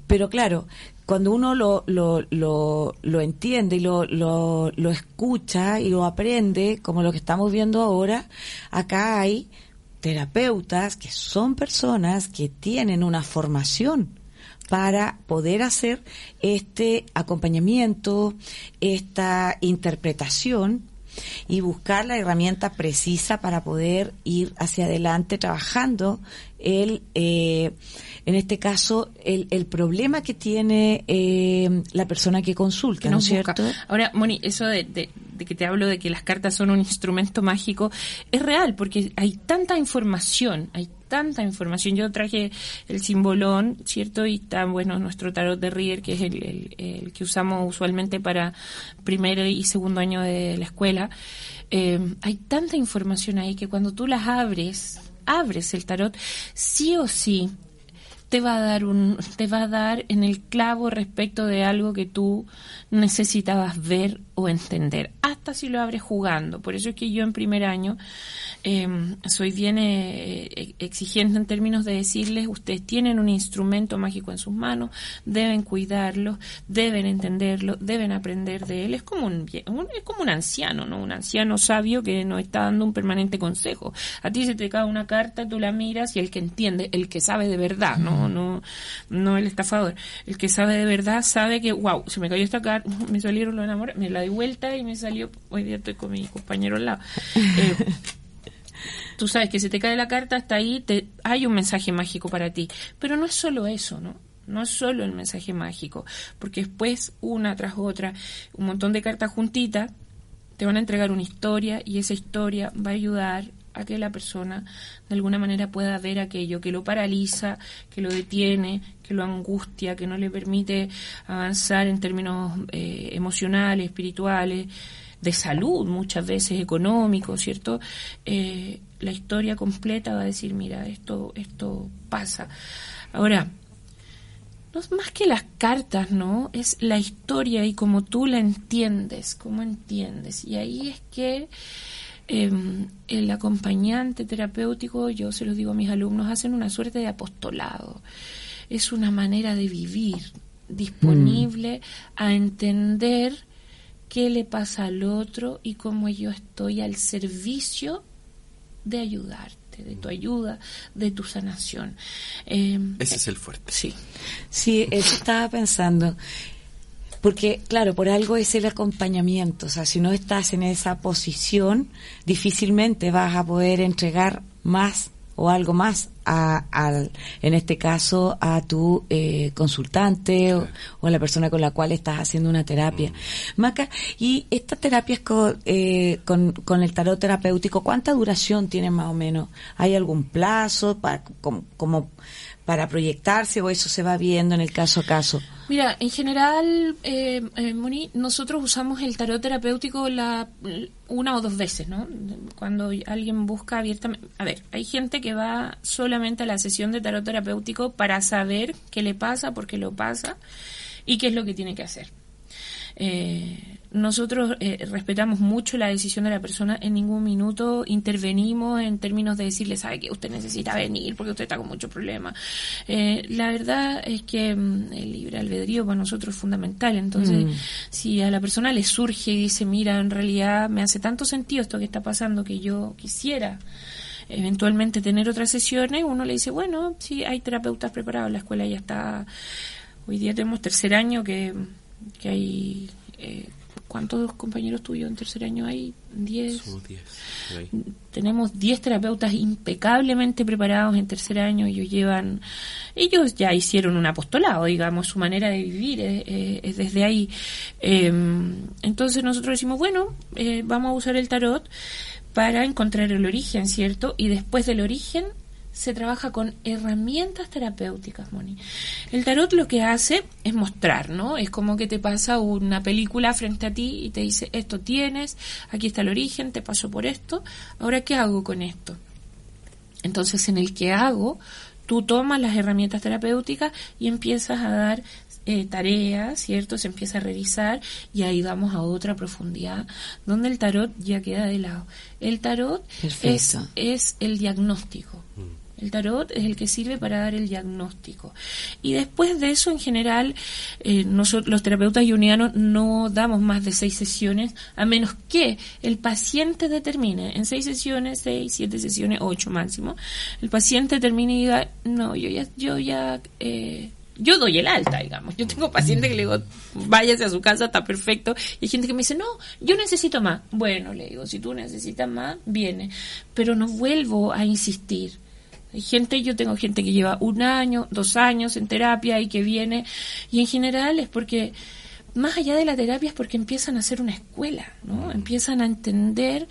pero claro, cuando uno lo, lo, lo, lo entiende y lo, lo, lo escucha y lo aprende, como lo que estamos viendo ahora, acá hay terapeutas que son personas que tienen una formación para poder hacer este acompañamiento, esta interpretación y buscar la herramienta precisa para poder ir hacia adelante trabajando el, eh, en este caso, el, el problema que tiene eh, la persona que consulta, ¿no es cierto? Ahora, Moni, eso de, de que te hablo de que las cartas son un instrumento mágico, es real, porque hay tanta información, hay tanta información. Yo traje el simbolón, ¿cierto? Y está, bueno, nuestro tarot de Rier, que es el, que usamos usualmente para primer y segundo año de la escuela. Eh, hay tanta información ahí que cuando tú las abres, abres el tarot, sí o sí te va a dar un te va a dar en el clavo respecto de algo que tú necesitabas ver o entender hasta si lo abres jugando por eso es que yo en primer año Em, soy bien eh, eh, exigente en términos de decirles, ustedes tienen un instrumento mágico en sus manos, deben cuidarlo, deben entenderlo, deben aprender de él. Es como un, es como un anciano, ¿no? Un anciano sabio que nos está dando un permanente consejo. A ti se te cae una carta, tú la miras y el que entiende, el que sabe de verdad, no, no, no el estafador, el que sabe de verdad sabe que, wow, se me cayó esta carta, me salieron los enamores, me la di vuelta y me salió, hoy día estoy con mi compañero al lado. Eh, tú sabes que se te cae la carta, hasta ahí te, hay un mensaje mágico para ti. Pero no es solo eso, ¿no? No es solo el mensaje mágico, porque después, una tras otra, un montón de cartas juntitas, te van a entregar una historia y esa historia va a ayudar a que la persona de alguna manera pueda ver aquello que lo paraliza, que lo detiene, que lo angustia, que no le permite avanzar en términos eh, emocionales, espirituales, de salud, muchas veces económico, ¿cierto? Eh, la historia completa va a decir, mira, esto, esto pasa. Ahora, no es más que las cartas, ¿no? Es la historia y como tú la entiendes, cómo entiendes. Y ahí es que em, el acompañante terapéutico, yo se los digo a mis alumnos, hacen una suerte de apostolado. Es una manera de vivir disponible mm. a entender qué le pasa al otro y cómo yo estoy al servicio de ayudarte, de tu ayuda, de tu sanación. Em, Ese es el fuerte. Sí. Sí, eso estaba pensando. Porque, claro, por algo es el acompañamiento. O sea, si no estás en esa posición, difícilmente vas a poder entregar más o algo más a, al, en este caso a tu eh, consultante o, a la persona con la cual estás haciendo una terapia. Mm. Maca, y estas terapias con, eh, con, con, el tarot terapéutico, ¿cuánta duración tienen más o menos? ¿Hay algún plazo para, como, como para proyectarse o eso se va viendo en el caso a caso? Mira, en general, eh, eh, Moni, nosotros usamos el tarot terapéutico la, una o dos veces, ¿no? Cuando alguien busca abiertamente... A ver, hay gente que va solamente a la sesión de tarot terapéutico para saber qué le pasa, por qué lo pasa y qué es lo que tiene que hacer. Eh, nosotros eh, respetamos mucho la decisión de la persona, en ningún minuto intervenimos en términos de decirle, sabe que usted necesita venir porque usted está con muchos problemas. Eh, la verdad es que mm, el libre albedrío para nosotros es fundamental, entonces mm. si a la persona le surge y dice, mira, en realidad me hace tanto sentido esto que está pasando que yo quisiera eventualmente tener otras sesiones, uno le dice, bueno, sí, hay terapeutas preparados, la escuela ya está, hoy día tenemos tercer año que que hay... Eh, ¿Cuántos compañeros tuyos en tercer año hay? ¿Diez? Tenemos diez terapeutas impecablemente preparados en tercer año. Ellos llevan... Ellos ya hicieron un apostolado, digamos, su manera de vivir es, desde ahí. Em, entonces nosotros decimos, bueno, eh, vamos a usar el tarot para encontrar el origen, ¿cierto? Y después del origen se trabaja con herramientas terapéuticas, Moni. El tarot lo que hace es mostrar, ¿no? Es como que te pasa una película frente a ti y te dice, esto tienes, aquí está el origen, te paso por esto, ahora ¿qué hago con esto? Entonces, en el que hago, tú tomas las herramientas terapéuticas y empiezas a dar eh, tareas, ¿cierto? Se empieza a revisar y ahí vamos a otra profundidad donde el tarot ya queda de lado. El tarot es, es el diagnóstico. Mm. El tarot es el que sirve para dar el diagnóstico. Y después de eso, en general, eh, nosotros, los terapeutas yunianos no damos más de seis sesiones, a menos que el paciente determine en seis sesiones, seis, siete sesiones, ocho máximo, el paciente termine y diga, no, yo ya, yo ya, eh, yo doy el alta, digamos. Yo tengo pacientes que le digo, váyase a su casa, está perfecto. Y hay gente que me dice, no, yo necesito más. Bueno, le digo, si tú necesitas más, viene. Pero no vuelvo a insistir. Hay gente, yo tengo gente que lleva un año, dos años en terapia y que viene, y en general es porque, más allá de la terapia, es porque empiezan a hacer una escuela, ¿no? Mm. Empiezan a entender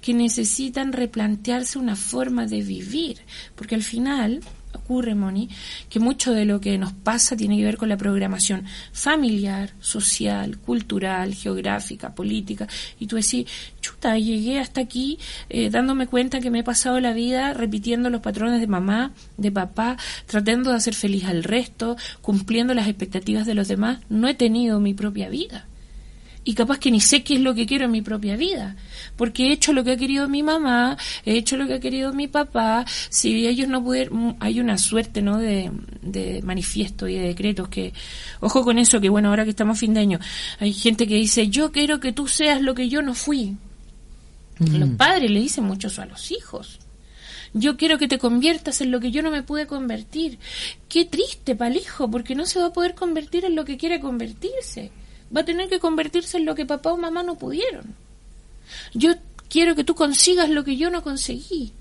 que necesitan replantearse una forma de vivir, porque al final, ocurre, Moni, que mucho de lo que nos pasa tiene que ver con la programación familiar, social, cultural, geográfica, política. Y tú decís, chuta, llegué hasta aquí eh, dándome cuenta que me he pasado la vida repitiendo los patrones de mamá, de papá, tratando de hacer feliz al resto, cumpliendo las expectativas de los demás. No he tenido mi propia vida y capaz que ni sé qué es lo que quiero en mi propia vida, porque he hecho lo que ha querido mi mamá, he hecho lo que ha querido mi papá, si ellos no pudieron, mm, hay una suerte, ¿no?, de, de manifiesto y de decretos que, ojo con eso, que bueno, ahora que estamos fin de año, hay gente que dice, yo quiero que tú seas lo que yo no fui. Los padres le dicen mucho eso a los hijos. Yo quiero que te conviertas en lo que yo no me pude convertir. Qué triste para el hijo, porque no se va a poder convertir en lo que quiere convertirse va a tener que convertirse en lo que papá o mamá no pudieron. Yo quiero que tú consigas lo que yo no conseguí.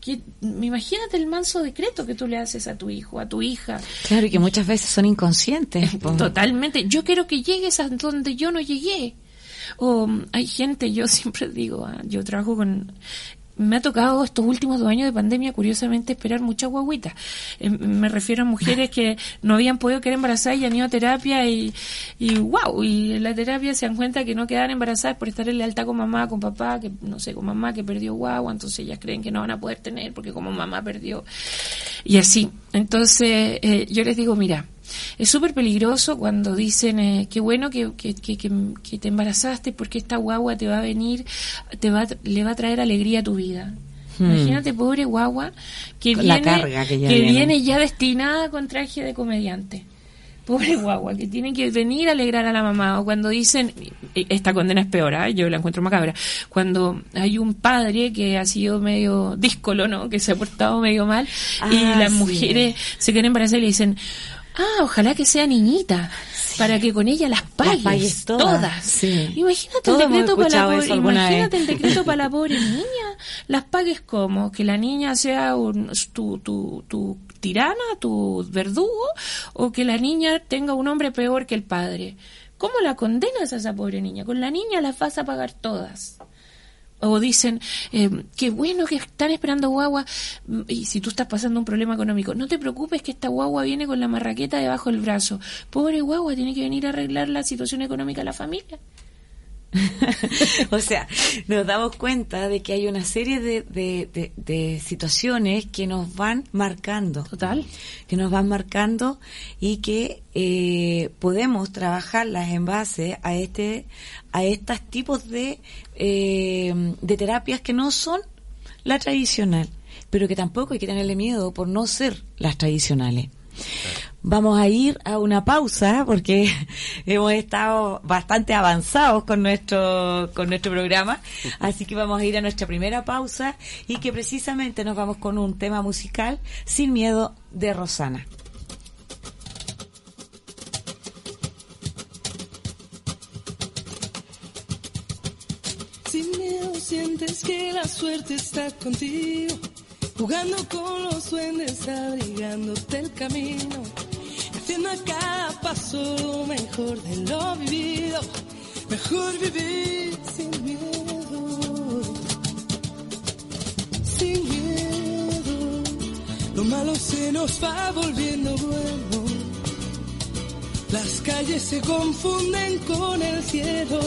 Que, imagínate el manso decreto que tú le haces a tu hijo, a tu hija. Claro, y que muchas veces son inconscientes. Totalmente. Yo quiero que llegues a donde yo no llegué. O hay gente, yo siempre digo, ah, yo trabajo con me ha tocado estos últimos dos años de pandemia, curiosamente, esperar muchas guaguitas. Eh, me refiero a mujeres que no habían podido quedar embarazadas y han ido a terapia y, y wow, y en la terapia se dan cuenta que no quedan embarazadas por estar en lealtad con mamá, con papá, que no sé, con mamá que perdió guagua, entonces ellas creen que no van a poder tener porque como mamá perdió. Y así. Entonces, eh, yo les digo, mira, es súper peligroso cuando dicen, eh, qué bueno que, que, que, que, te embarazaste porque esta guagua te va a venir, te va, le va a traer alegría a tu vida. Hmm. Imagínate, pobre guagua, que, viene, que, viene ya destinada con traje de comediante pobre guagua, que tiene que venir a alegrar a la mamá. O cuando dicen, esta condena es peor, ¿eh? yo la encuentro macabra, cuando hay un padre que ha sido medio díscolo, ¿no? Que se ha portado medio mal y ah, las mujeres se quieren embarazar y le dicen, Ah, ojalá que sea niñita, para que con ella las pagues, todas. Imagínate el decreto para la pobre, imagínate el decreto para la pobre niña. Las pagues como que la niña sea un, tu, tu, tu tirana, tu verdugo, o que la niña tenga un hombre peor que el padre. ¿Cómo la condenas a esa pobre niña? Con la niña las vas a pagar todas. O dicen, eh, qué bueno que están esperando guagua. Y si tú estás pasando un problema económico, no te preocupes que esta guagua viene con la marraqueta debajo del brazo. Pobre guagua, tiene que venir a arreglar la situación económica de la familia. o sea, nos damos cuenta de que hay una serie de, de, situaciones que nos van marcando. Total. Que nos van marcando y que eh, podemos trabajarlas en base a este a estos tipos de, eh, de terapias que no son la tradicional, pero que tampoco hay que tenerle miedo por no ser las tradicionales. Vamos a ir a una pausa porque hemos estado bastante avanzados con nuestro con nuestro programa, así que vamos a ir a nuestra primera pausa y que precisamente nos vamos con un tema musical Sin miedo de Rosana. Sin miedo sientes que la suerte está contigo jugando con los duendes, abrigándote el camino, haciendo a cada paso lo mejor de lo vivido, mejor vivir sin miedo, sin miedo, lo malo se nos va volviendo bueno, las calles se confunden con el cielo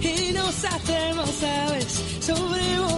y nos hacemos aves sobrevolando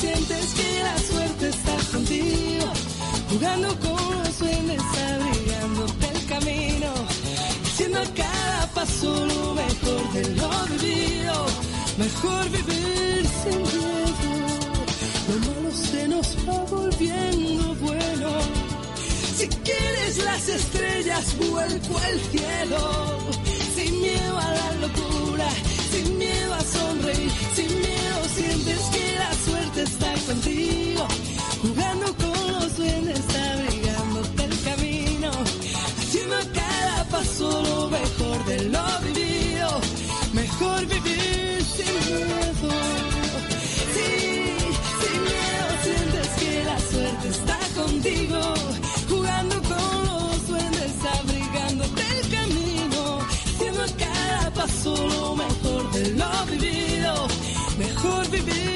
sientes que la suerte está contigo, jugando con los sueños, abrigándote el camino, haciendo cada paso lo mejor de lo vivido, mejor vivir sin miedo lo malo se nos va volviendo bueno. Si quieres las estrellas, vuelco al cielo. Sin miedo a la locura, sin miedo sientes que la suerte está contigo. Jugando con los duendes, abrigándote el camino. Haciendo cada paso lo mejor de lo vivido. Mejor vivir sin miedo. está contigo, jugando con los duendes, abrigándote el camino, haciendo cada paso lo mejor mejor vivir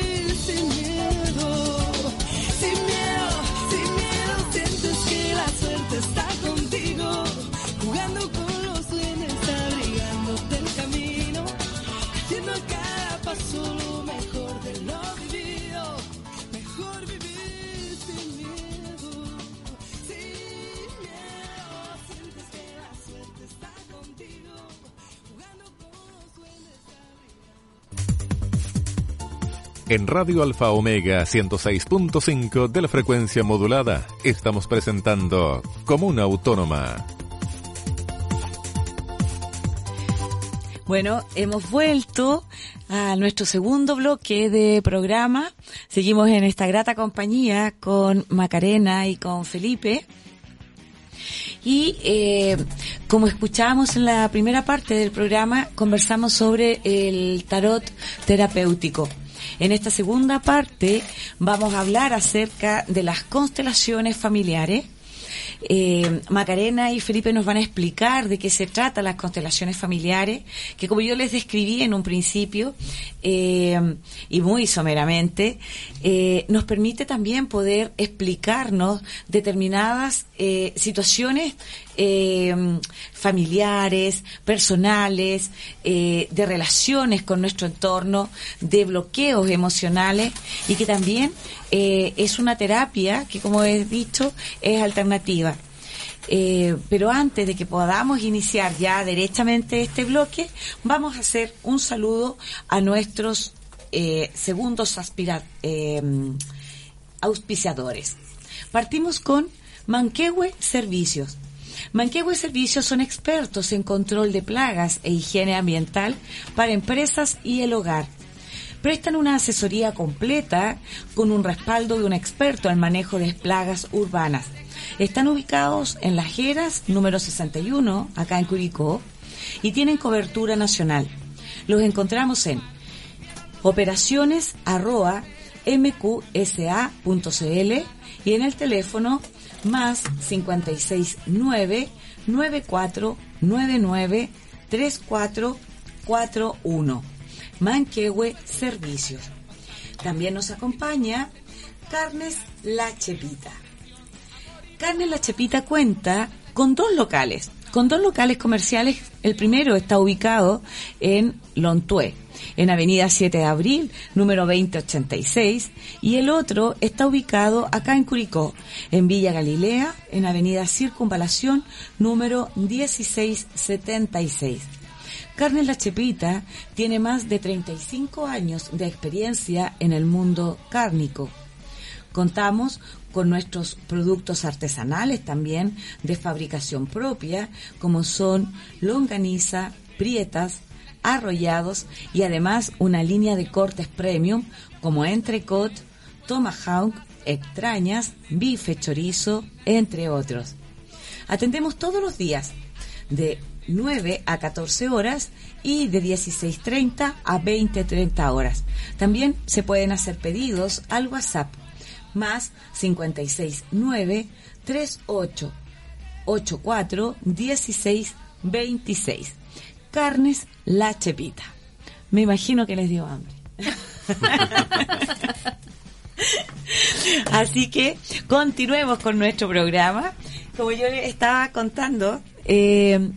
En Radio Alfa Omega 106.5 de la frecuencia modulada estamos presentando Comuna Autónoma. Bueno, hemos vuelto a nuestro segundo bloque de programa. Seguimos en esta grata compañía con Macarena y con Felipe. Y eh, como escuchábamos en la primera parte del programa, conversamos sobre el tarot terapéutico. En esta segunda parte vamos a hablar acerca de las constelaciones familiares. Eh, Macarena y Felipe nos van a explicar de qué se trata las constelaciones familiares, que como yo les describí en un principio, eh, y muy someramente, eh, nos permite también poder explicarnos determinadas eh, situaciones eh, familiares, personales, eh, de relaciones con nuestro entorno, de bloqueos emocionales y que también es una terapia que, como he dicho, es alternativa. Pero antes de que podamos iniciar ya derechamente este bloque, vamos a hacer un saludo a nuestros segundos auspiciadores. Partimos con Manquehue Servicios. Manquehue Servicios son expertos en control de plagas e higiene ambiental para empresas y el hogar. Prestan una asesoría completa con un respaldo de un experto en manejo de plagas urbanas. Están ubicados en Las Heras, número 61, acá en Curicó, y tienen cobertura nacional. Los encontramos en operaciones arroba mqsa.cl y en el teléfono más 569 9499 3441. Manquehue Servicios. También nos acompaña Carnes La Chepita. Carnes La Chepita cuenta con dos locales, con dos locales comerciales. El primero está ubicado en Lontué, en Avenida 7 de Abril, número 2086, y el otro está ubicado acá en Curicó, en Villa Galilea, en Avenida Circunvalación, número 1676. Carnes La Chepita tiene más de 35 años de experiencia en el mundo cárnico. Contamos con nuestros productos artesanales también de fabricación propia, como son longaniza, prietas, arrollados y además una línea de cortes premium como entrecot, tomahawk, extrañas, bife chorizo, entre otros. Atendemos todos los días de 9 a 14 horas y de 16.30 a 20.30 horas. También se pueden hacer pedidos al WhatsApp más 569 38 84 16 26. Carnes La Chepita. Me imagino que les dio hambre. Así que continuemos con nuestro programa. Como yo les estaba contando, eh,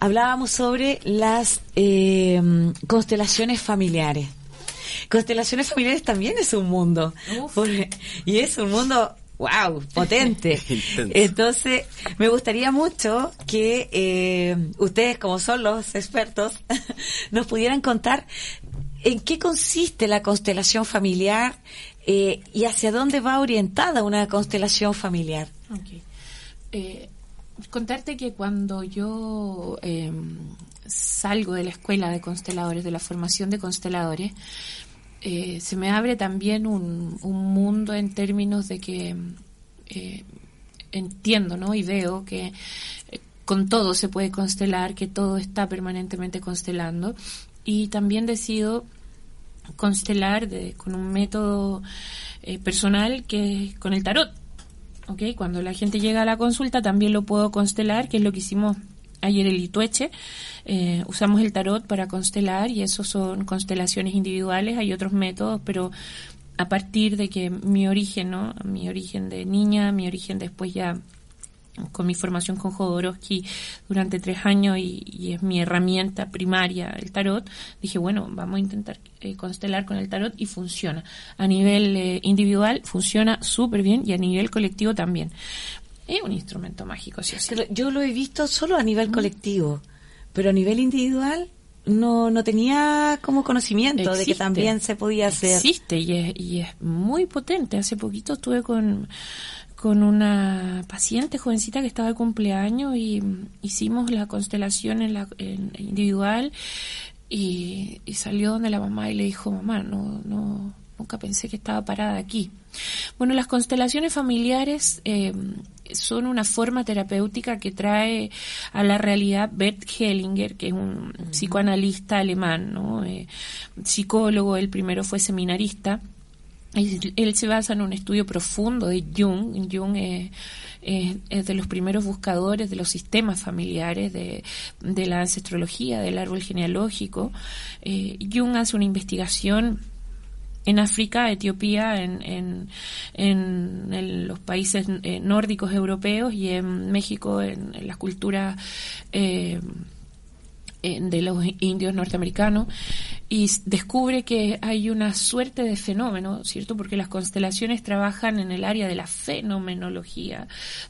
hablábamos sobre las eh, constelaciones familiares. Constelaciones familiares también es un mundo. Y es un mundo, wow, potente. Entonces, me gustaría mucho que eh, ustedes, como son los expertos, nos pudieran contar en qué consiste la constelación familiar eh, y hacia dónde va orientada una constelación familiar. Ok. Eh, contarte que cuando yo eh, salgo de la escuela de consteladores, de la formación de consteladores, eh, se me abre también un, un mundo en términos de que eh, entiendo, ¿no? Y veo que eh, con todo se puede constelar, que todo está permanentemente constelando. Y también decido constelar de, con un método eh, personal que es con el tarot. ¿ok? Cuando la gente llega a la consulta también lo puedo constelar, que es lo que hicimos ayer el Itueche. Eh, usamos el tarot para constelar y eso son constelaciones individuales. Hay otros métodos, pero a partir de que mi origen, ¿no? Mi origen de niña, mi origen después ya con mi formación con Jodorowsky durante tres años y, es mi herramienta primaria el tarot, dije, bueno, vamos a intentar eh, constelar con el tarot y funciona. A nivel eh, individual funciona súper bien y a nivel colectivo también. Es un instrumento mágico, sí sí. Pero Yo lo he visto solo a nivel colectivo, pero a nivel individual no, no tenía como conocimiento de que también se podía hacer. Existe y es, y es muy potente. Hace poquito estuve con, con una paciente jovencita que estaba de cumpleaños y hicimos la constelación en la en individual y, y salió donde la mamá y le dijo, mamá, no, no, nunca pensé que estaba parada aquí. Bueno, las constelaciones familiares eh, son una forma terapéutica que trae a la realidad Bert Hellinger, que es un psicoanalista alemán, ¿no? Eh, psicólogo, el primero fue seminarista. Él se basa en un estudio profundo de Jung. Jung es, de los primeros buscadores de los sistemas familiares, de, la ancestrología, del árbol genealógico. Eh, Jung hace una investigación en África, Etiopía, en, en, en, los países eh, nórdicos europeos y en México, en, las culturas eh, de los indios norteamericanos, y descubre que hay una suerte de fenómeno, ¿cierto? Porque las constelaciones trabajan en el área de la fenomenología,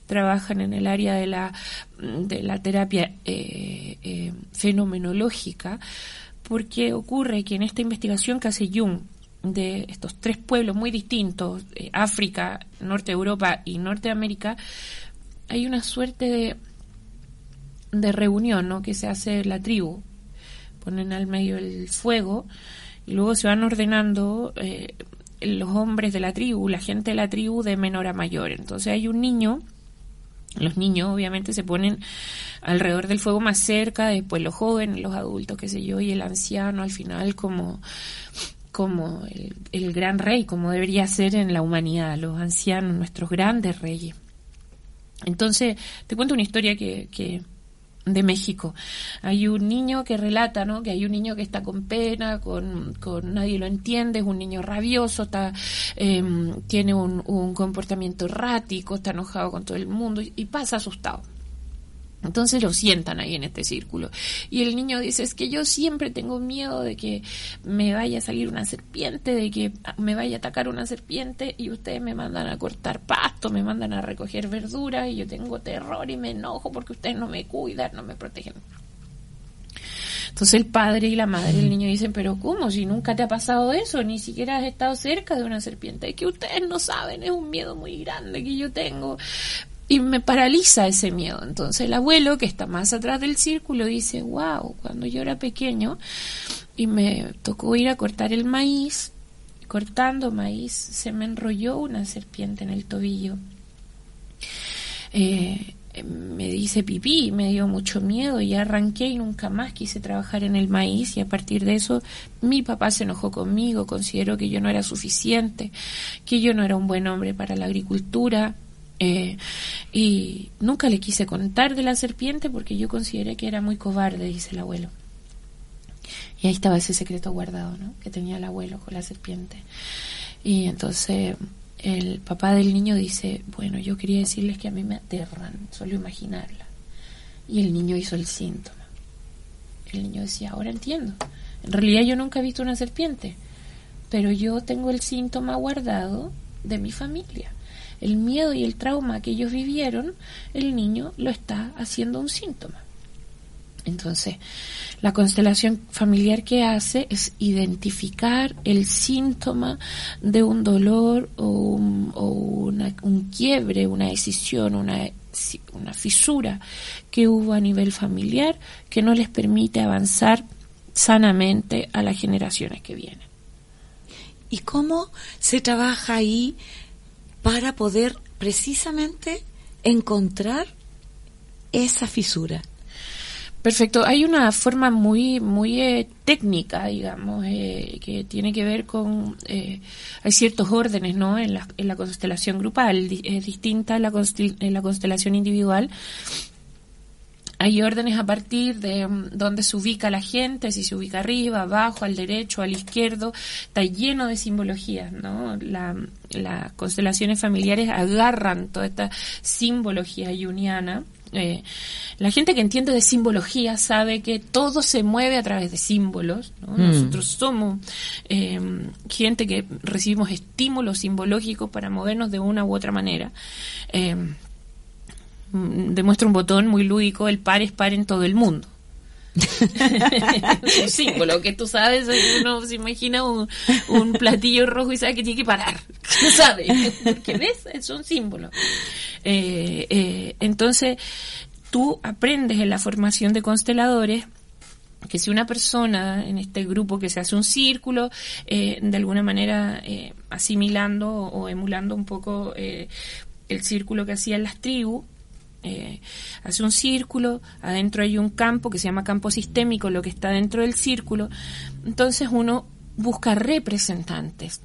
trabajan en el área de la, de la terapia eh, fenomenológica, porque ocurre que en esta investigación que Jung, de estos tres pueblos muy distintos, eh, África, Norte Europa y Norteamérica, hay una suerte de, de reunión ¿no? que se hace la tribu. Ponen al medio el fuego y luego se van ordenando eh, los hombres de la tribu, la gente de la tribu de menor a mayor. Entonces hay un niño, los niños obviamente se ponen alrededor del fuego más cerca, después los jóvenes, los adultos, qué sé yo, y el anciano al final como como el, gran rey, como debería ser en la humanidad, los ancianos, nuestros grandes reyes. Entonces, te cuento una historia que, que de México. Hay un niño que relata, ¿no? Que hay un niño que está con pena, con, con nadie lo entiende, es un niño rabioso, está, em, tiene un, un, comportamiento errático, está enojado con todo el mundo y pasa asustado. Entonces lo sientan ahí en este círculo. Y el niño dice, es que yo siempre tengo miedo de que me vaya a salir una serpiente, de que me vaya a atacar una serpiente y ustedes me mandan a cortar pasto, me mandan a recoger verduras y yo tengo terror y me enojo porque ustedes no me cuidan, no me protegen. Entonces el padre y la madre del niño dicen, pero ¿cómo? Si nunca te ha pasado eso, ni siquiera has estado cerca de una serpiente. Es que ustedes no saben, es un miedo muy grande que yo tengo y me paraliza ese miedo. Entonces el abuelo, que está más atrás del círculo, dice, wow, cuando yo era pequeño y me tocó ir a cortar el maíz, cortando maíz, se me enrolló una serpiente en el tobillo. Eh, me dice pipí, me dio mucho miedo y arranqué y nunca más quise trabajar en el maíz y a partir de eso mi papá se enojó conmigo, consideró que yo no era suficiente, que yo no era un buen hombre para la agricultura, eh, y nunca le quise contar de la serpiente porque yo consideré que era muy cobarde, dice el abuelo. Y ahí estaba ese secreto guardado, ¿no? Que tenía el abuelo con la serpiente. Y entonces el papá del niño dice, bueno, yo quería decirles que a mí me aterran, solo imaginarla. Y el niño hizo el síntoma. El niño decía, ahora entiendo. En realidad yo nunca he visto una serpiente, pero yo tengo el síntoma guardado de mi familia el miedo y el trauma que ellos vivieron, el niño lo está haciendo un síntoma. Entonces, la constelación familiar que hace es identificar el síntoma de un dolor o un, un quiebre, una decisión, una, una fisura que hubo a nivel familiar que no les permite avanzar sanamente a las generaciones que vienen. ¿Y cómo se trabaja ahí para poder precisamente encontrar esa fisura. Perfecto. Hay una forma muy muy eh, técnica, digamos, eh, que tiene que ver con eh, hay ciertos órdenes, ¿no? En la, en la constelación grupal es distinta la, en la constelación individual hay órdenes a partir de mm, dónde se ubica la gente, si se ubica arriba, abajo, al derecho, al izquierdo, está lleno de simbologías, ¿no? las constelaciones familiares agarran toda esta simbología yuniana. Eh, la gente que entiende de simbología sabe que todo se mueve a través de símbolos. Mm. Nosotros somos eh, gente que recibimos estímulos simbológicos para movernos de una u otra manera. Eh, demuestra un botón muy lúdico, el par es par en todo el mundo. un símbolo que tú sabes, uno se imagina un, platillo rojo y sabe que tiene que parar. No sabe, porque ves, es un símbolo. Eh, eh, entonces, tú aprendes en la formación de consteladores que si una persona en este grupo que se hace un círculo, eh, de alguna manera asimilando o emulando un poco el círculo que hacían las tribus, eh, hace un círculo, adentro hay un campo que se llama campo sistémico, lo que está dentro del círculo, entonces uno busca representantes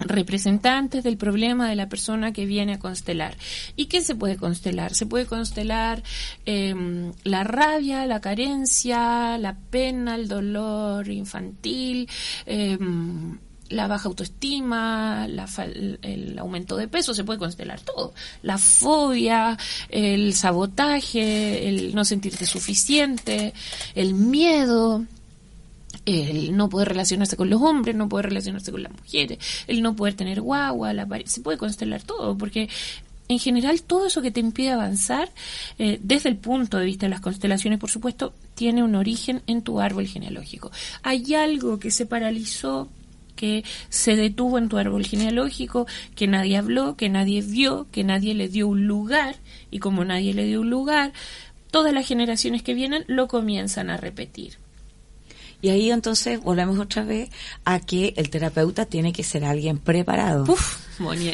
representantes del problema de la persona que viene a constelar. ¿Y qué se puede constelar? Se puede constelar em, la rabia, la carencia, la pena, el dolor infantil, em, la baja autoestima, el aumento de peso, se puede constelar todo. La fobia, el sabotaje, el no sentirte suficiente, el miedo, el no poder relacionarse con los hombres, no poder relacionarse con las mujeres, el no poder tener guagua, la se puede constelar todo, porque en general todo eso que te impide avanzar, eh, desde el punto de vista de las constelaciones, por supuesto, tiene un origen en tu árbol genealógico. Hay algo que se paralizó, que se detuvo en tu árbol genealógico, que nadie habló, que nadie vio, que nadie le dio un lugar, y como nadie le dio un lugar, todas las generaciones que vienen lo comienzan a repetir. Y ahí entonces volvemos otra vez a que el terapeuta tiene que ser alguien preparado. Uf,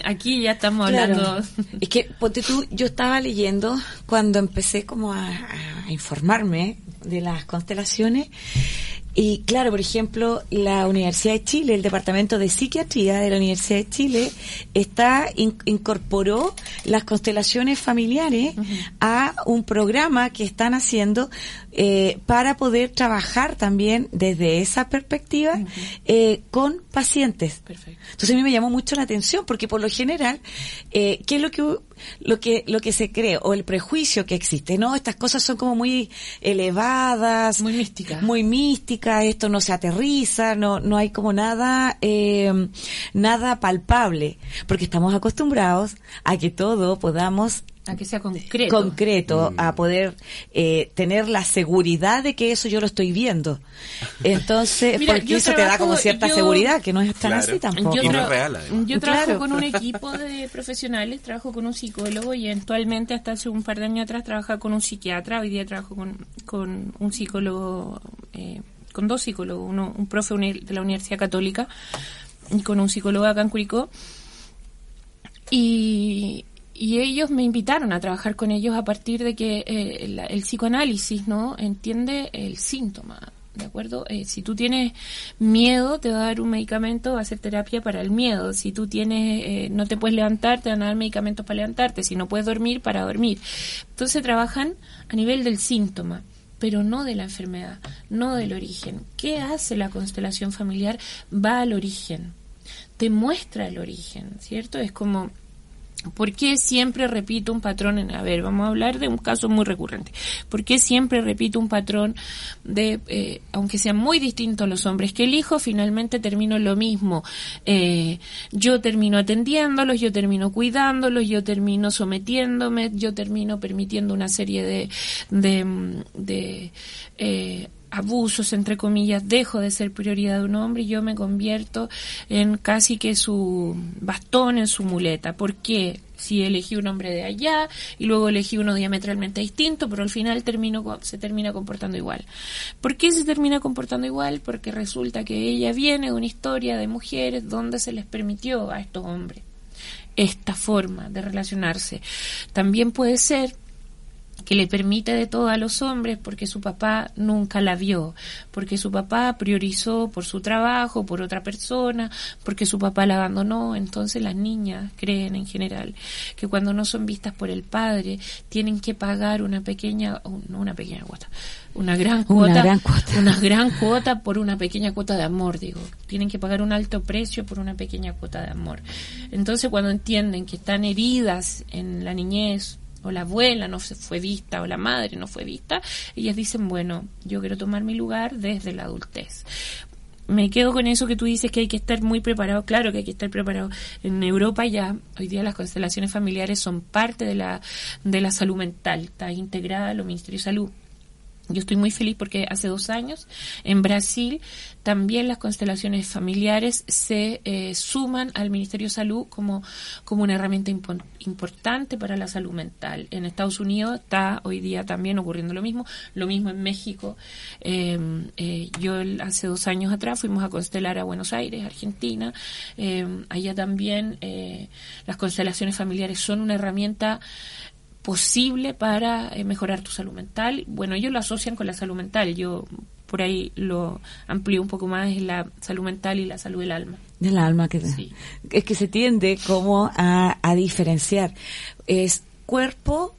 aquí ya estamos hablando. Es que, ponte tú, yo estaba leyendo cuando empecé como a, a informarme de las constelaciones y claro, por ejemplo, la Universidad de Chile, el Departamento de Psiquiatría de la Universidad de Chile, está incorporó las constelaciones familiares a un programa que están haciendo eh, para poder trabajar también desde esa perspectiva eh, con pacientes. Perfecto. Entonces a mí me llamó mucho la atención porque por lo general, eh, ¿qué es lo que lo que lo que se cree o el prejuicio que existe no estas cosas son como muy elevadas muy místicas muy místicas esto no se aterriza no no hay como nada eh, nada palpable porque estamos acostumbrados a que todo podamos a que sea concreto. Concreto, a poder eh, tener la seguridad de que eso yo lo estoy viendo. Entonces, porque eso te da como cierta seguridad, que no es tan así tampoco. Yo, yo trabajo con un equipo de profesionales, trabajo con un psicólogo y eventualmente hasta hace un par de años atrás trabajaba con un psiquiatra, hoy día trabajo con, con un psicólogo, eh, con dos psicólogos, uno, un profe de la Universidad Católica y con un psicólogo acá en Curicó. Y, y ellos me invitaron a trabajar con ellos a partir de que eh, el, psicoanálisis no entiende el síntoma ¿de acuerdo? Eh, si tú tienes miedo, te va a dar un medicamento, va a hacer terapia para el miedo. Si tú tienes, eh, no te puedes levantar, te van a dar medicamentos para levantarte. Si no puedes dormir, para dormir. Entonces trabajan a nivel del síntoma pero no de la enfermedad, no del origen. ¿Qué hace la constelación familiar? Va al origen, te muestra el origen, ¿cierto? Es como ¿Por qué siempre repito un patrón? En, a ver, vamos a hablar de un caso muy recurrente. ¿Por qué siempre repito un patrón de, eh, aunque sean muy distintos los hombres que elijo, finalmente termino lo mismo? Eh, yo termino atendiéndolos, yo termino cuidándolos, yo termino sometiéndome, yo termino permitiendo una serie de, de, de eh, abusos, entre comillas, dejo de ser prioridad de un hombre y yo me convierto en casi que su bastón, en su muleta. ¿Por qué? Si elegí un hombre de allá y luego elegí uno diametralmente distinto, pero al final termino, se termina comportando igual. ¿Por qué se termina comportando igual? Porque resulta que ella viene de una historia de mujeres donde se les permitió a estos hombres esta forma de relacionarse. También puede ser que le permite de todo a los hombres porque su papá nunca la vio, porque su papá priorizó por su trabajo, por otra persona, porque su papá la abandonó. Entonces las niñas creen en general que cuando no son vistas por el padre tienen que pagar una pequeña, no una pequeña cuota, una gran cuota, una gran cuota, una gran cuota por una pequeña cuota de amor, digo. Tienen que pagar un alto precio por una pequeña cuota de amor. Entonces cuando entienden que están heridas en la niñez, o la abuela no fue vista o la madre no fue vista, ellas dicen, bueno, yo quiero tomar mi lugar desde la adultez. Me quedo con eso que tú dices que hay que estar muy preparado, claro que hay que estar preparado. En Europa ya, hoy día las constelaciones familiares son parte de la, de la salud mental, está integrada a los Ministerios de Salud. Yo estoy muy feliz porque hace dos años en Brasil también las constelaciones familiares se eh, suman al Ministerio de Salud como, como una herramienta importante para la salud mental. En Estados Unidos está hoy día también ocurriendo lo mismo, lo mismo en México. Em, eh, yo hace dos años atrás fuimos a constelar a Buenos Aires, Argentina. Em, allá también eh, las constelaciones familiares son una herramienta posible para mejorar tu salud mental. Bueno, ellos lo asocian con la salud mental. Yo por ahí lo amplío un poco más en la salud mental y la salud del alma. Del alma, que es que se tiende como a, diferenciar. Es cuerpo,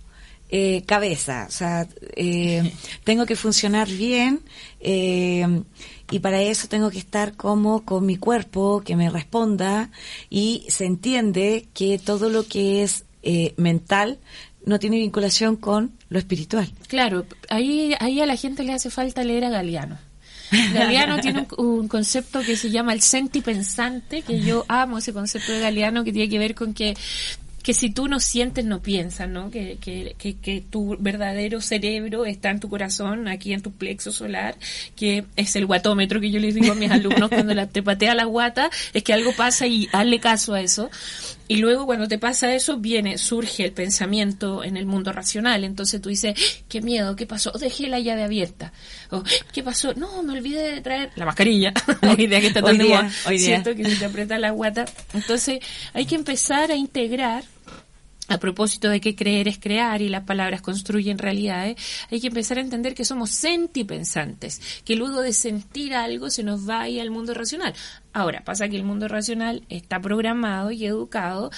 eh, cabeza. O sea, eh, tengo que funcionar bien y para eso tengo que estar como con mi cuerpo, que me responda y se entiende que todo lo que es mental no tiene vinculación con lo espiritual. Claro, ahí, ahí a la gente le hace falta leer a Galeano. Galeano tiene un, concepto que se llama el sentipensante, que yo amo ese concepto de Galeano que tiene que ver con que que si tú no sientes, no piensas, ¿no? Que, que, que, tu verdadero cerebro está en tu corazón, aquí en tu plexo solar, que es el guatómetro que yo les digo a mis alumnos cuando la, te patea la guata, es que algo pasa y hazle caso a eso. Y luego cuando te pasa eso, viene, surge el pensamiento en el mundo racional. Entonces tú dices, qué miedo, ¿qué pasó? Dejé la llave abierta. O, ¿qué pasó? No, me olvidé de traer la mascarilla. hoy día que está tan Siento que se te aprieta la guata. Entonces hay que empezar a integrar a propósito de que creer es crear y las palabras construyen realidades, hay que empezar a entender que somos sentipensantes, que luego de sentir algo se nos va ahí al mundo racional. Ahora, pasa que el mundo racional está programado y educado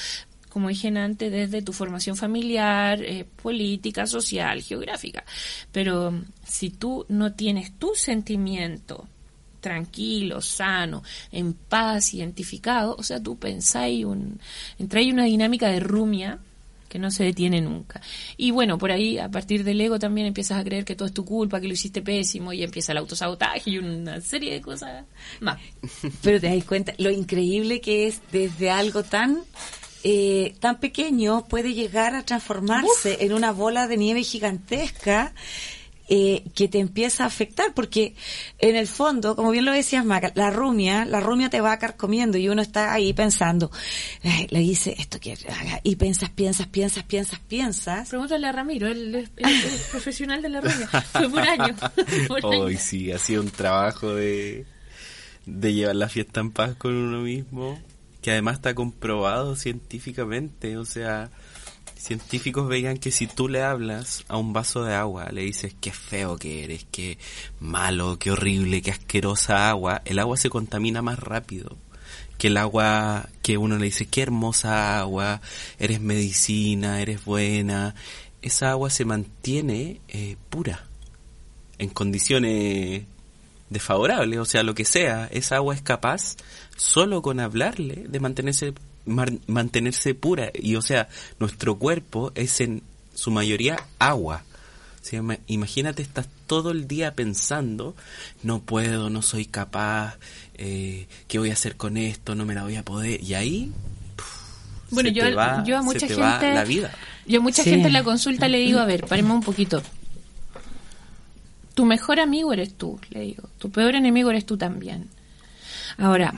como dije antes, desde tu formación familiar, eh, política, social, geográfica. Pero mm, si tú no tienes tu sentimiento tranquilo, sano, en paz, identificado, o sea, tú pensáis un, entráis una dinámica de rumia que no se detiene nunca. Y bueno, por ahí, a partir del ego también empiezas a creer que todo es tu culpa, que lo hiciste pésimo, y empieza el autosabotaje y una serie de cosas más. Pero te das cuenta lo increíble que es desde algo tan eh, tan pequeño puede llegar a transformarse en una bola de nieve gigantesca eh, que te empieza a afectar, porque en el fondo, como bien lo decías, Maca, la rumia, la rumia te va a comiendo y uno está ahí pensando, le dice esto que haga, y piensas, piensas, piensas, piensas, piensas. Pregúntale a Ramiro, es, profesional de la rumia, fue por año. Hoy sí, ha sido un trabajo de, de llevar la fiesta en paz con uno mismo, que además está comprobado científicamente, o sea, científicos veían que si tú le hablas a un vaso de agua, le dices qué feo que eres, qué malo, qué horrible, qué asquerosa agua, el agua se contamina más rápido que el agua que uno le dice qué hermosa agua, eres medicina, eres buena, esa agua se mantiene eh, pura, en condiciones desfavorables, o sea, lo que sea, esa agua es capaz, solo con hablarle, de mantenerse mantenerse pura. Y o sea, nuestro cuerpo es en su mayoría agua. Imagínate, estás todo el día pensando, no puedo, no soy capaz, eh, ¿qué voy a hacer con esto? No me la voy a poder. Y ahí... bueno, yo, yo a mucha gente... la vida. Yo a mucha gente en la consulta le digo, a ver, paremos un poquito. Tu mejor amigo eres tú, le digo. Tu peor enemigo eres tú también. Ahora,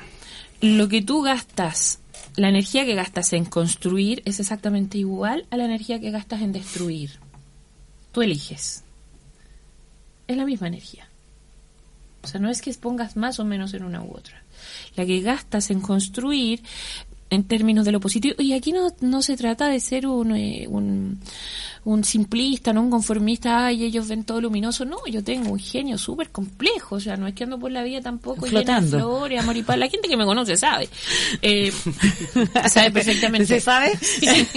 lo que tú gastas la energía que gastas en construir es exactamente igual a la energía que gastas en destruir. Tú eliges. Es la misma energía. O sea, no es que pongas más o menos en una u otra. La que gastas en construir en términos de lo positivo, y aquí no, no se trata de ser un, eh, un un simplista, no un conformista, ay, ellos ven todo luminoso. No, yo tengo un genio súper complejo, o sea, no es que ando por la vida tampoco Flotando. llena de flores, amor y paz. La gente que me conoce sabe. Eh, sabe perfectamente. ¿Se sabe?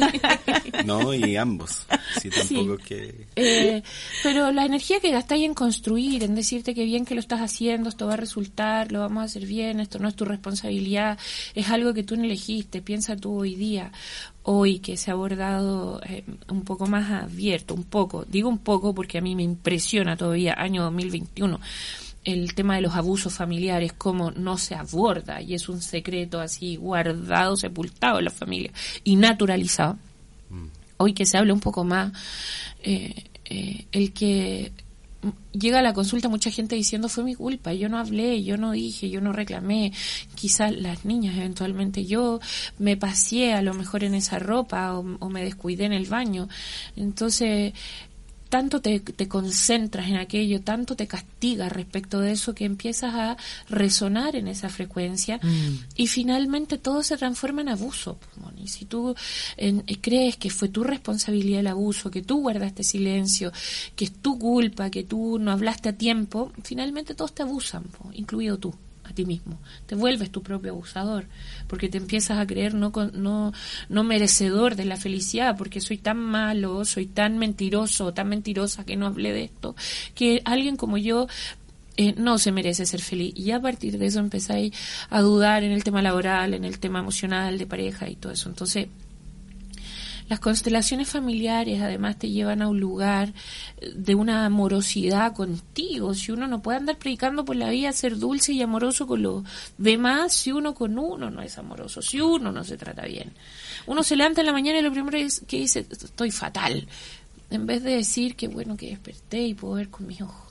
no, y ambos. Sí, tampoco que... Eh, pero la energía que gastáis en construir, en decirte que bien que lo estás haciendo, esto va a resultar, lo vamos a hacer bien, esto no es tu responsabilidad, es algo que tú no elegiste, piensa tú hoy día hoy que se ha abordado eh, un poco más abierto, un poco, digo un poco porque a mí me impresiona todavía, año 2021, el tema de los abusos familiares, cómo no se aborda y es un secreto así guardado, sepultado en la familia y naturalizado. Mm. Hoy que se habla un poco más, eh, eh, el que llega a la consulta mucha gente diciendo fue mi culpa, yo no hablé, yo no dije, yo no reclamé, quizás las niñas eventualmente yo me paseé a lo mejor en esa ropa o me descuidé en el baño. Entonces, tanto te, te, concentras en aquello, tanto te castigas respecto de eso que empiezas a resonar en esa frecuencia mm. y finalmente todo se transforma en abuso. Y si tú eh, crees que fue tu responsabilidad el abuso, que tú guardaste silencio, que es tu culpa, que tú no hablaste a tiempo, finalmente todos te abusan, incluido tú ti mismo. Te vuelves tu propio abusador, porque te empiezas a creer no, no, no merecedor de la felicidad, porque soy tan malo, soy tan mentiroso, tan mentirosa que no hablé de esto, que alguien como yo eh, no se merece ser feliz. Y a partir de eso empezáis a dudar en el tema laboral, en el tema emocional, de pareja y todo eso. Entonces, las constelaciones familiares además te llevan a un lugar de una amorosidad contigo. Si uno no puede andar predicando por la vida, ser dulce y amoroso con los demás, si uno con uno no es amoroso, si uno no se trata bien. Uno se levanta en la mañana y lo primero que dice, estoy fatal. En vez de decir que bueno que desperté y puedo ver con mis ojos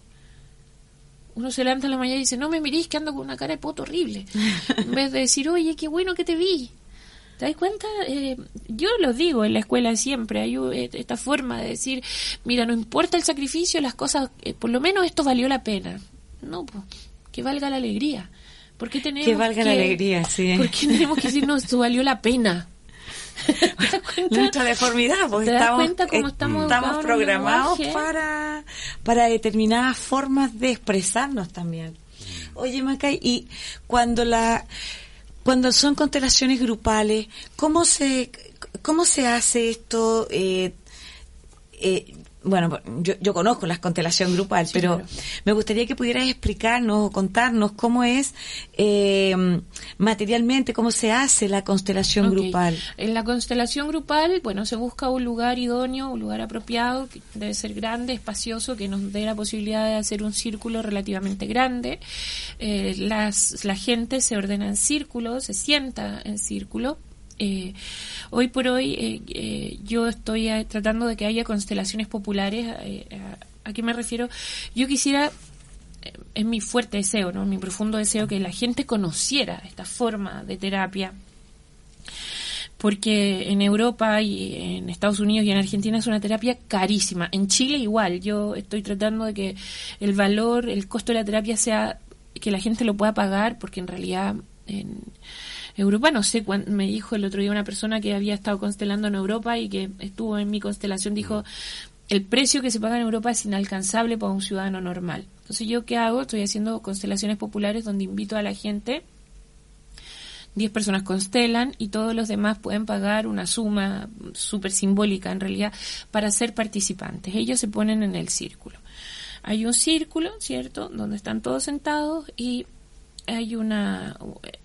uno se levanta en la mañana y dice, no me mirís que ando con una cara de poto horrible. En vez de decir, oye, qué bueno que te vi. ¿Te das cuenta? Eh, yo lo digo en la escuela siempre, hay eh, esta forma de decir, mira, no importa el sacrificio, las cosas, eh, por lo menos esto valió la pena. No, pues, que valga la alegría. ¿Por qué tenemos que valga la alegría, sí. ¿Por qué tenemos que decir, no, esto valió la pena? Nuestra deformidad, porque estamos, estamos, programados para, para determinadas formas de expresarnos también. Oye, Macay, y cuando la cuando son constelaciones grupales, ¿cómo se, cómo se hace esto? Eh, eh, bueno, yo, yo conozco la constelación grupal, pero me gustaría que pudieras explicarnos o contarnos cómo es eh, materialmente, cómo se hace la constelación grupal. En la constelación grupal, bueno, se busca un lugar idóneo, un lugar apropiado, que debe ser grande, espacioso, que nos dé la posibilidad de hacer un círculo relativamente grande. Eh, las, la gente se ordena en círculo, se sienta en círculo eh, hoy por hoy eh, eh, yo estoy tratando de que haya constelaciones populares. A, qué me refiero? Yo quisiera, es mi fuerte deseo, ¿no? mi profundo deseo, que la gente conociera esta forma de terapia. Porque en Europa y en Estados Unidos y en Argentina es una terapia carísima. En Chile igual. Yo estoy tratando de que el valor, el costo de la terapia sea que la gente lo pueda pagar, porque en realidad en, Europa. No sé, me dijo el otro día una persona que había estado constelando en Europa y que estuvo en mi constelación, dijo, el precio que se paga en Europa es inalcanzable para un ciudadano normal. Entonces, ¿yo qué hago? Estoy haciendo constelaciones populares donde invito a la gente 10 personas constelan y todos los demás pueden pagar una suma súper simbólica en realidad para ser participantes. Ellos se ponen en el círculo. Hay un círculo, ¿cierto?, donde están todos sentados y hay una,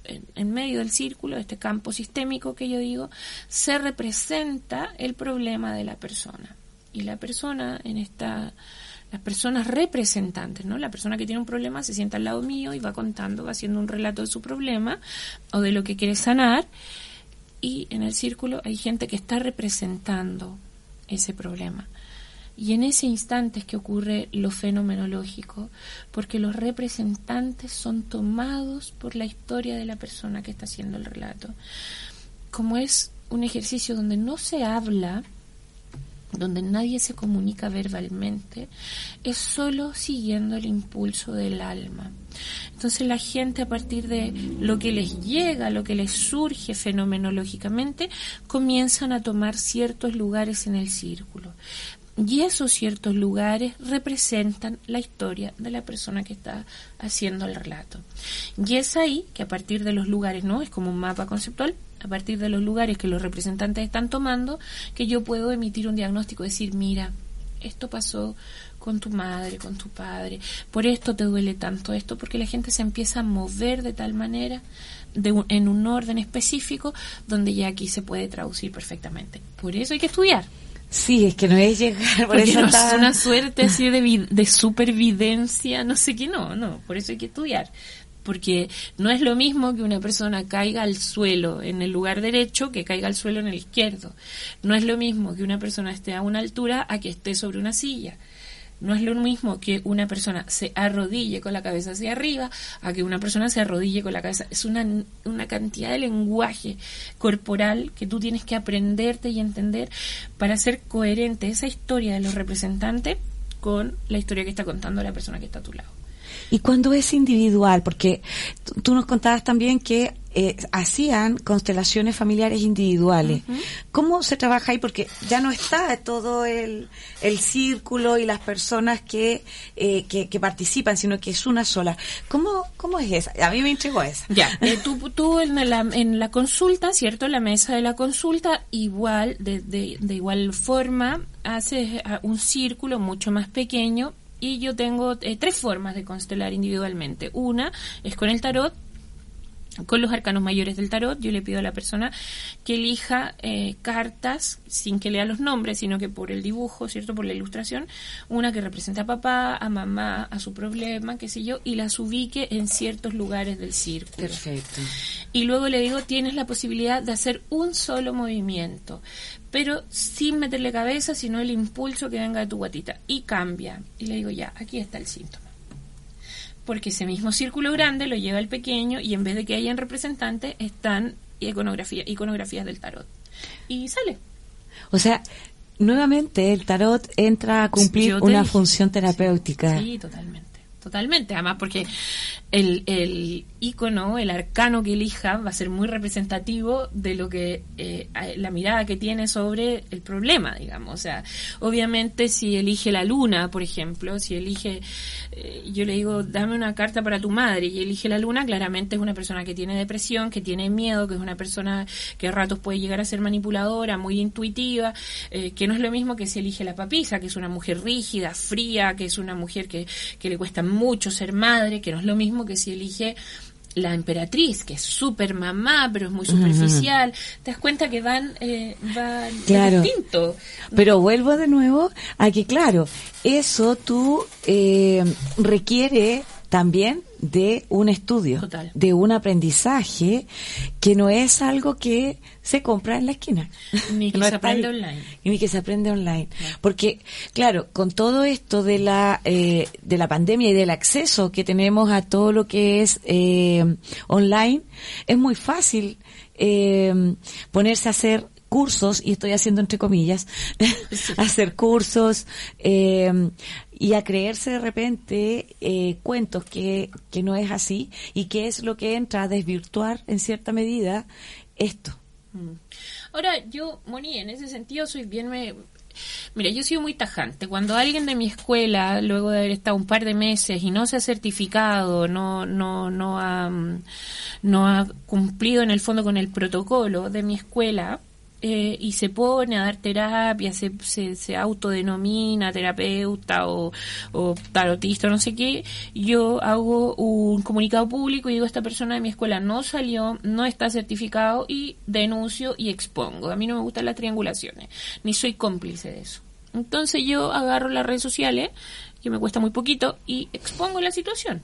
en, medio del círculo, este campo sistémico que yo digo, se representa el problema de la persona. Y la persona en esta, las personas representantes, ¿no? La persona que tiene un problema se sienta al lado mío y va contando, va haciendo un relato de su problema o de lo que quiere sanar. Y en el círculo hay gente que está representando ese problema. Y en ese instante es que ocurre lo fenomenológico, porque los representantes son tomados por la historia de la persona que está haciendo el relato. Como es un ejercicio donde no se habla, donde nadie se comunica verbalmente, es solo siguiendo el impulso del alma. Entonces la gente a partir de lo que les llega, lo que les surge fenomenológicamente, comienzan a tomar ciertos lugares en el círculo. Y esos ciertos lugares representan la historia de la persona que está haciendo el relato. Y es ahí que a partir de los lugares, ¿no? Es como un mapa conceptual, a partir de los lugares que los representantes están tomando, que yo puedo emitir un diagnóstico, decir, mira, esto pasó con tu madre, con tu padre, por esto te duele tanto esto, porque la gente se empieza a mover de tal manera, de en un orden específico, donde ya aquí se puede traducir perfectamente. Por eso hay que estudiar. Sí, es que no es llegar por eso no es una suerte así de, de supervivencia, no sé qué, no, no, por eso hay que estudiar. Porque no es lo mismo que una persona caiga al suelo en el lugar derecho que caiga al suelo en el izquierdo. No es lo mismo que una persona esté a una altura a que esté sobre una silla. No es lo mismo que una persona se arrodille con la cabeza hacia arriba a que una persona se arrodille con la cabeza. Es una, una cantidad de lenguaje corporal que tú tienes que aprenderte y entender para ser coherente esa historia de los representantes con la historia que está contando la persona que está a tu lado. Y cuando es individual, porque tú nos contabas también que eh, hacían constelaciones familiares individuales. ¿Cómo se trabaja ahí? Porque ya no está todo el, el círculo y las personas que, eh, que, participan, sino que es una sola. ¿Cómo, cómo es esa? A mí me entregó esa. Ya, eh, tú, tú en, la, en la consulta, ¿cierto? En la mesa de la consulta, igual, de, de, de igual forma, haces un círculo mucho más pequeño y yo tengo eh, tres formas de constelar individualmente. Una es con el tarot, con los arcanos mayores del tarot, yo le pido a la persona que elija eh, cartas sin que lea los nombres, sino que por el dibujo, ¿cierto? Por la ilustración, una que representa a papá, a mamá, a su problema, qué sé yo, y las ubique en ciertos lugares del círculo. Perfecto. Y luego le digo, tienes la posibilidad de hacer un solo movimiento, pero sin meterle cabeza, sino el impulso que venga de tu guatita. Y cambia. Y le digo, ya, aquí está el síntoma porque ese mismo círculo grande lo lleva el pequeño y en vez de que hayan representantes están iconografía, iconografías del tarot. Y sale. O sea, nuevamente el tarot entra a cumplir una función terapéutica. Sí, totalmente. Totalmente, además porque el, el icono, el arcano que elija va a ser muy representativo de lo que eh, la mirada que tiene sobre el problema, digamos. O sea, obviamente si elige la luna, por ejemplo, si elige, eh, yo le digo, dame una carta para tu madre y elige la luna, claramente es una persona que tiene depresión, que tiene miedo, que es una persona que a ratos puede llegar a ser manipuladora, muy intuitiva, eh, que no es lo mismo que si elige la papisa, que es una mujer rígida, fría, que es una mujer que, que le cuesta mucho ser madre, que no es lo mismo que si elige la emperatriz, que es súper mamá, pero es muy superficial, te das cuenta que van, eh, van claro. distinto. Pero vuelvo de nuevo a que, claro, eso tú eh, requiere también de un estudio, de un aprendizaje que no es algo que se compra en la esquina. Ni que se aprende online. Ni que se aprende online. Porque, claro, con todo esto de la, eh, de la pandemia y del acceso que tenemos a todo lo que es eh, online, es muy fácil eh, ponerse a hacer cursos, y estoy haciendo entre comillas, hacer cursos, eh, y a creerse de repente eh, cuentos que, que no es así y que es lo que entra a desvirtuar en cierta medida esto. Mm. Ahora, yo, Moni, en ese sentido soy bien... Me, Mira, yo sido muy tajante. Cuando alguien de mi escuela, luego de haber estado un par de meses y no se ha certificado, no, no, no ha, no ha cumplido en el fondo con el protocolo de mi escuela, eh, y se pone a dar terapia, se, se, autodenomina terapeuta o, o, tarotista, no sé qué, yo hago un comunicado público y digo, esta persona de mi escuela no salió, no está certificado y denuncio y expongo. A mí no me gustan las triangulaciones, ni soy cómplice de eso. Entonces yo agarro las redes sociales, que me cuesta muy poquito, y expongo la situación.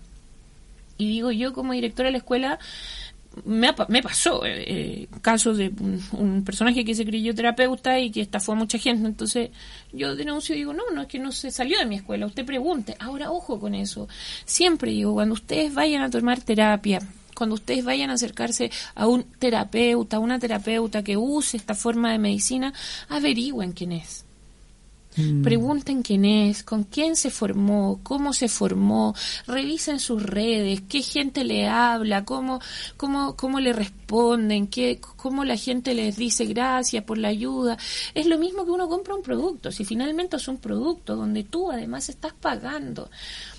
Y digo, yo como directora de la escuela, me, me pasó eh, eh, casos de un, personaje que se creyó terapeuta y que estafó a mucha gente. Entonces yo denuncio y digo, no, no es que no se salió de mi escuela, usted pregunte. Ahora, ojo con eso. Siempre digo, cuando ustedes vayan a tomar terapia, cuando ustedes vayan a acercarse a un terapeuta, a una terapeuta que use esta forma de medicina, averigüen quién es Mm. Pregunten quién es, con quién se formó, cómo se formó, revisen sus redes, qué gente le habla, cómo, cómo, cómo le responden, qué, cómo la gente les dice gracias por la ayuda. Es lo mismo que uno compra un producto. Si finalmente es un producto donde tú además estás pagando.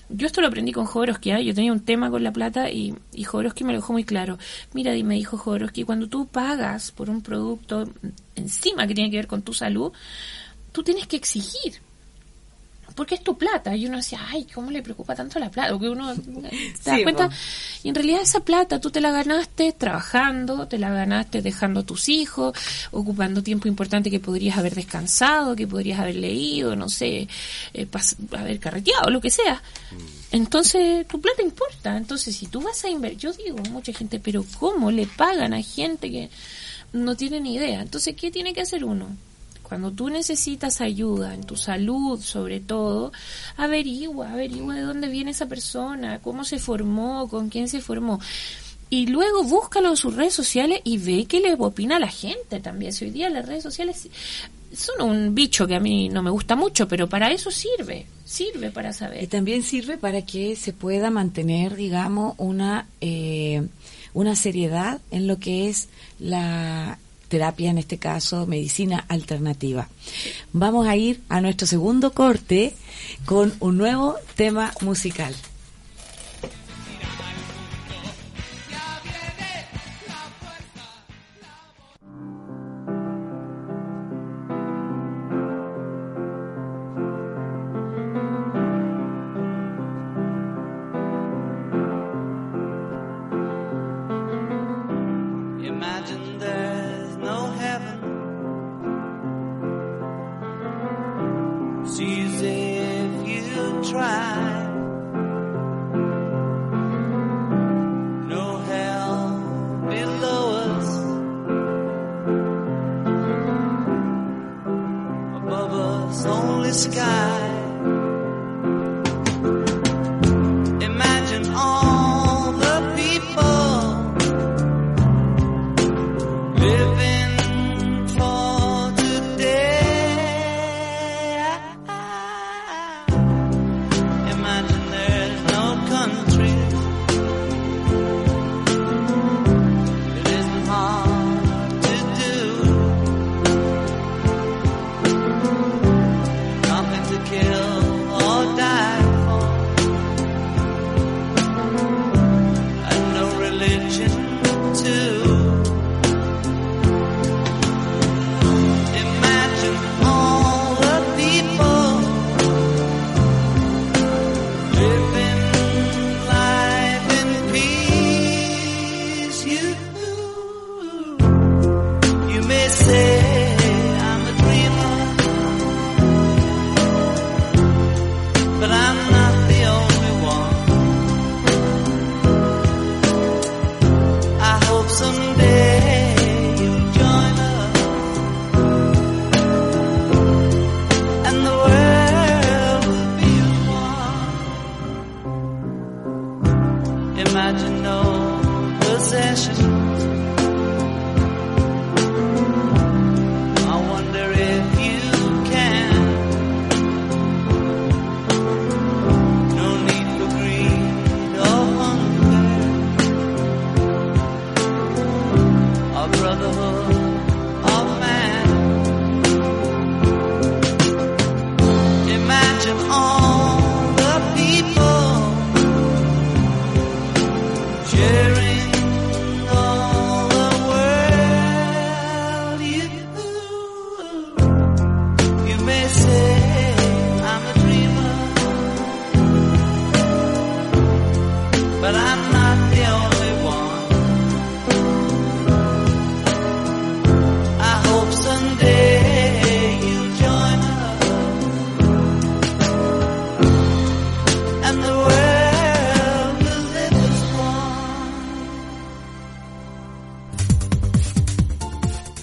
Yo esto lo aprendí con Jodorowsky, ¿eh? yo tenía un tema con la plata y, y Jodorowsky me lo dejó muy claro. Mira, me dijo Jodorowsky, cuando tú pagas por un producto encima que tiene que ver con tu salud, tú tienes que exigir. Porque es tu plata. Y uno decía, ay, ¿cómo le preocupa tanto la plata? Porque uno te da cuenta. Y en realidad esa plata tú te la ganaste trabajando, te la ganaste dejando a tus hijos, ocupando tiempo importante que podrías haber descansado, que podrías haber leído, no sé, eh, haber carreteado, lo que sea. Entonces, tu plata importa. Entonces, si tú vas a invertir, yo digo, mucha gente, pero ¿cómo le pagan a gente que no tiene ni idea? Entonces, ¿qué tiene que hacer uno? Cuando tú necesitas ayuda en tu salud, sobre todo, averigua, averigua de dónde viene esa persona, cómo se formó, con quién se formó. Y luego búscalo en sus redes sociales y ve qué le opina la gente también. Hoy día las redes sociales son un bicho que a mí no me gusta mucho, pero para eso sirve, sirve para saber. Y también sirve para que se pueda mantener, digamos, una, eh, una seriedad en lo que es la terapia, en este caso, medicina alternativa. Vamos a ir a nuestro segundo corte con un nuevo tema musical.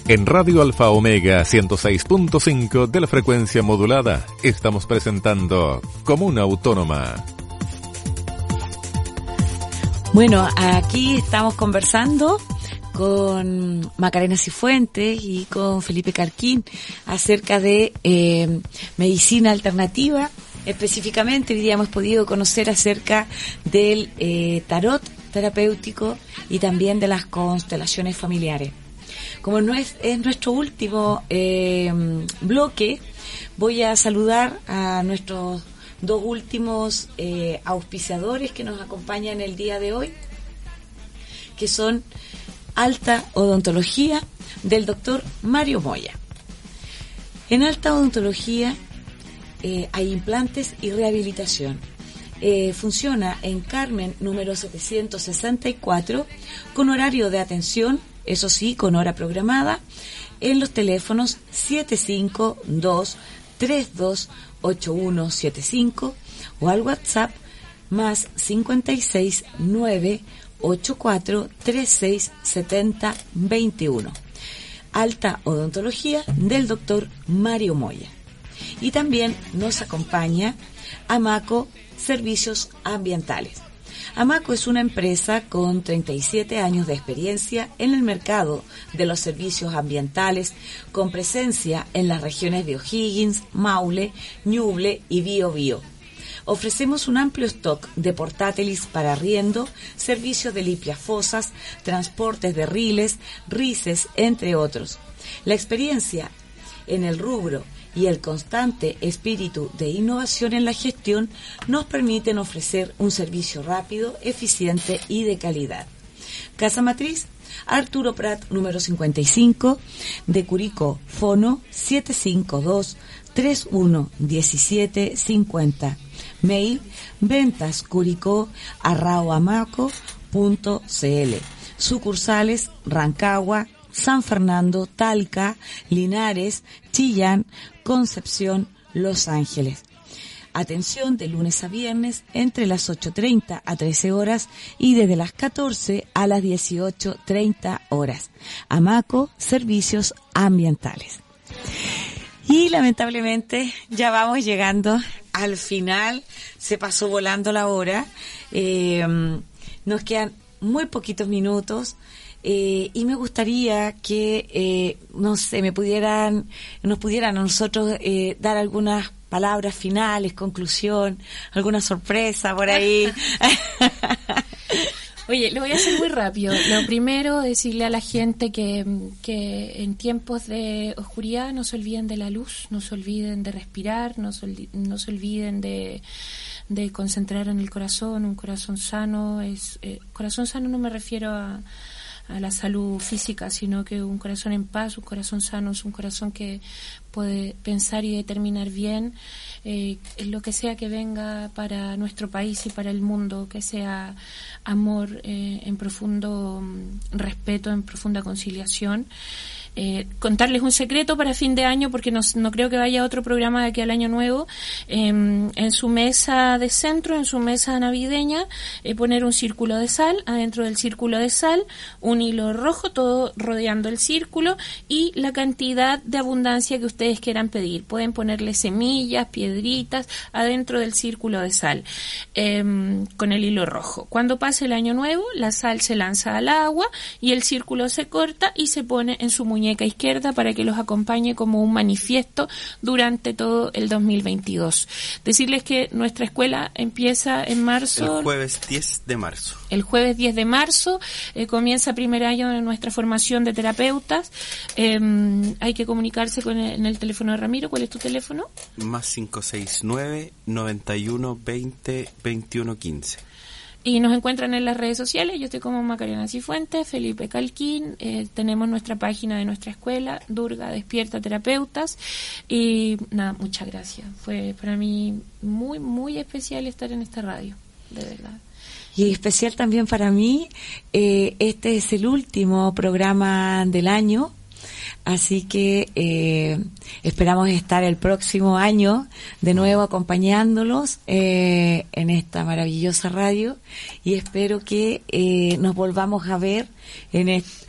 En Radio Alfa Omega 106.5 de la frecuencia modulada estamos presentando Comuna Autónoma. Bueno, aquí estamos conversando con Macarena Cifuentes y con Felipe Carquín acerca de eh, medicina alternativa. Específicamente, hoy día hemos podido conocer acerca del eh, tarot terapéutico y también de las constelaciones familiares. Como no es, nuestro último eh, bloque, voy a saludar a nuestros dos últimos eh, auspiciadores que nos acompañan el día de hoy, que son Alta Odontología del doctor Mario Moya. En Alta Odontología eh, hay implantes y rehabilitación. funciona en Carmen número 764 con horario de atención eso sí, con hora programada, en los teléfonos 752-328175 o al WhatsApp más 569 84 36 70 21. Alta Odontología del doctor Mario Moya. Y también nos acompaña Amaco Servicios Ambientales. Amaco es una empresa con 37 años de experiencia en el mercado de los servicios ambientales, con presencia en las regiones de O'Higgins, Maule, Ñuble y Biobío. Ofrecemos un amplio stock de portátiles para arriendo, servicios de limpias fosas, transportes de riles, rices, entre otros. La experiencia en el rubro y el constante espíritu de innovación en la gestión nos permiten ofrecer un servicio rápido, eficiente y de calidad. Casa Matriz, Arturo Prat, número 55, de Curicó, Fono 752 311750. Mail ventascuricó.cl. Sucursales Rancagua, San Fernando, Talca, Linares, Chillán, Concepción, Los Ángeles. Atención de lunes a viernes entre las 8.30 a 13 horas y desde las 14 a las 18.30 horas. Amaco, Servicios Ambientales. Y lamentablemente ya vamos llegando al final. Se pasó volando la hora. Eh, nos quedan muy poquitos minutos. Eh, y me gustaría que, eh, no sé, me pudieran, nos pudieran a nosotros eh, dar algunas palabras finales, conclusión, alguna sorpresa por ahí. Oye, lo voy a hacer muy rápido. Lo primero, decirle a la gente que, que en tiempos de oscuridad no se olviden de la luz, no se olviden de respirar, no se, no se olviden de, de concentrar en el corazón, un corazón sano. es eh, Corazón sano no me refiero a a la salud física, sino que un corazón en paz, un corazón sano, es un corazón que puede pensar y determinar bien eh, lo que sea que venga para nuestro país y para el mundo, que sea amor eh, en profundo mm, respeto, en profunda conciliación. Eh, contarles un secreto para fin de año, porque no, creo que vaya otro programa de aquí al año nuevo, em, en su mesa de centro, en su mesa navideña, eh, poner un círculo de sal, adentro del círculo de sal, un hilo rojo, todo rodeando el círculo, y la cantidad de abundancia que ustedes quieran pedir. Pueden ponerle semillas, piedritas, adentro del círculo de sal, em, con el hilo rojo. Cuando pase el año nuevo, la sal se lanza al agua y el círculo se corta y se pone en su muñeca izquierda para que los acompañe como un manifiesto durante todo el 2022. Decirles que nuestra escuela empieza en marzo. El jueves 10 de marzo. El jueves 10 de marzo eh, comienza el primer año de nuestra formación de terapeutas. Em, hay que comunicarse con el, en el teléfono de Ramiro. ¿Cuál es tu teléfono? Más 569 91 20 21 15. Y nos encuentran en las redes sociales. Yo estoy como Macarena Cifuentes, Felipe Calquín. Eh, tenemos nuestra página de nuestra escuela, Durga Despierta Terapeutas. Y nada, muchas gracias. Fue para mí muy, muy especial estar en esta radio, de verdad. Y especial también para mí, eh, este es el último programa del año Así que eh, esperamos estar el próximo año de nuevo acompañándolos eh, en esta maravillosa radio y espero que eh, nos volvamos a ver en este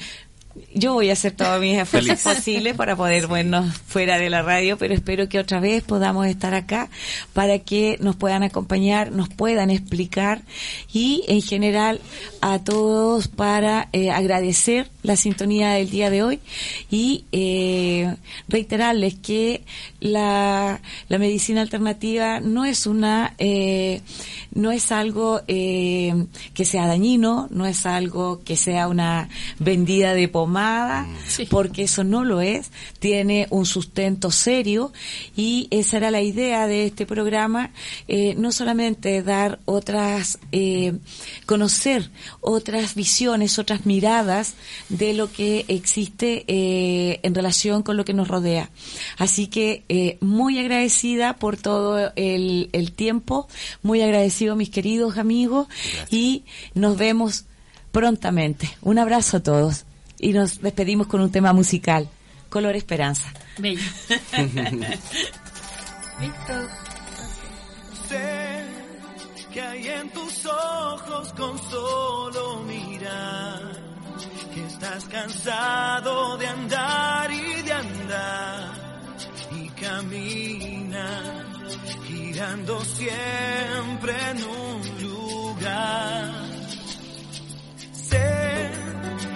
yo voy a hacer todos mis esfuerzos posibles para poder vernos fuera de la radio, pero espero que otra vez podamos estar acá para que nos puedan acompañar, nos puedan explicar y en general a todos para eh, agradecer la sintonía del día de hoy y eh, reiterarles que la, la medicina alternativa no es una eh, no es algo eh, que sea dañino, no es algo que sea una vendida de porque eso no lo es, tiene un sustento serio y esa era la idea de este programa, eh, no solamente dar otras, eh, conocer otras visiones, otras miradas de lo que existe eh, en relación con lo que nos rodea. Así que muy agradecida por todo el, el tiempo, muy agradecida mis queridos amigos, y nos vemos prontamente. Un abrazo a todos y nos despedimos con un tema musical, Color Esperanza. Bello. Sé que hay en tus ojos con solo mirar que está estás cansado de andar y de andar y camina girando siempre en un lugar.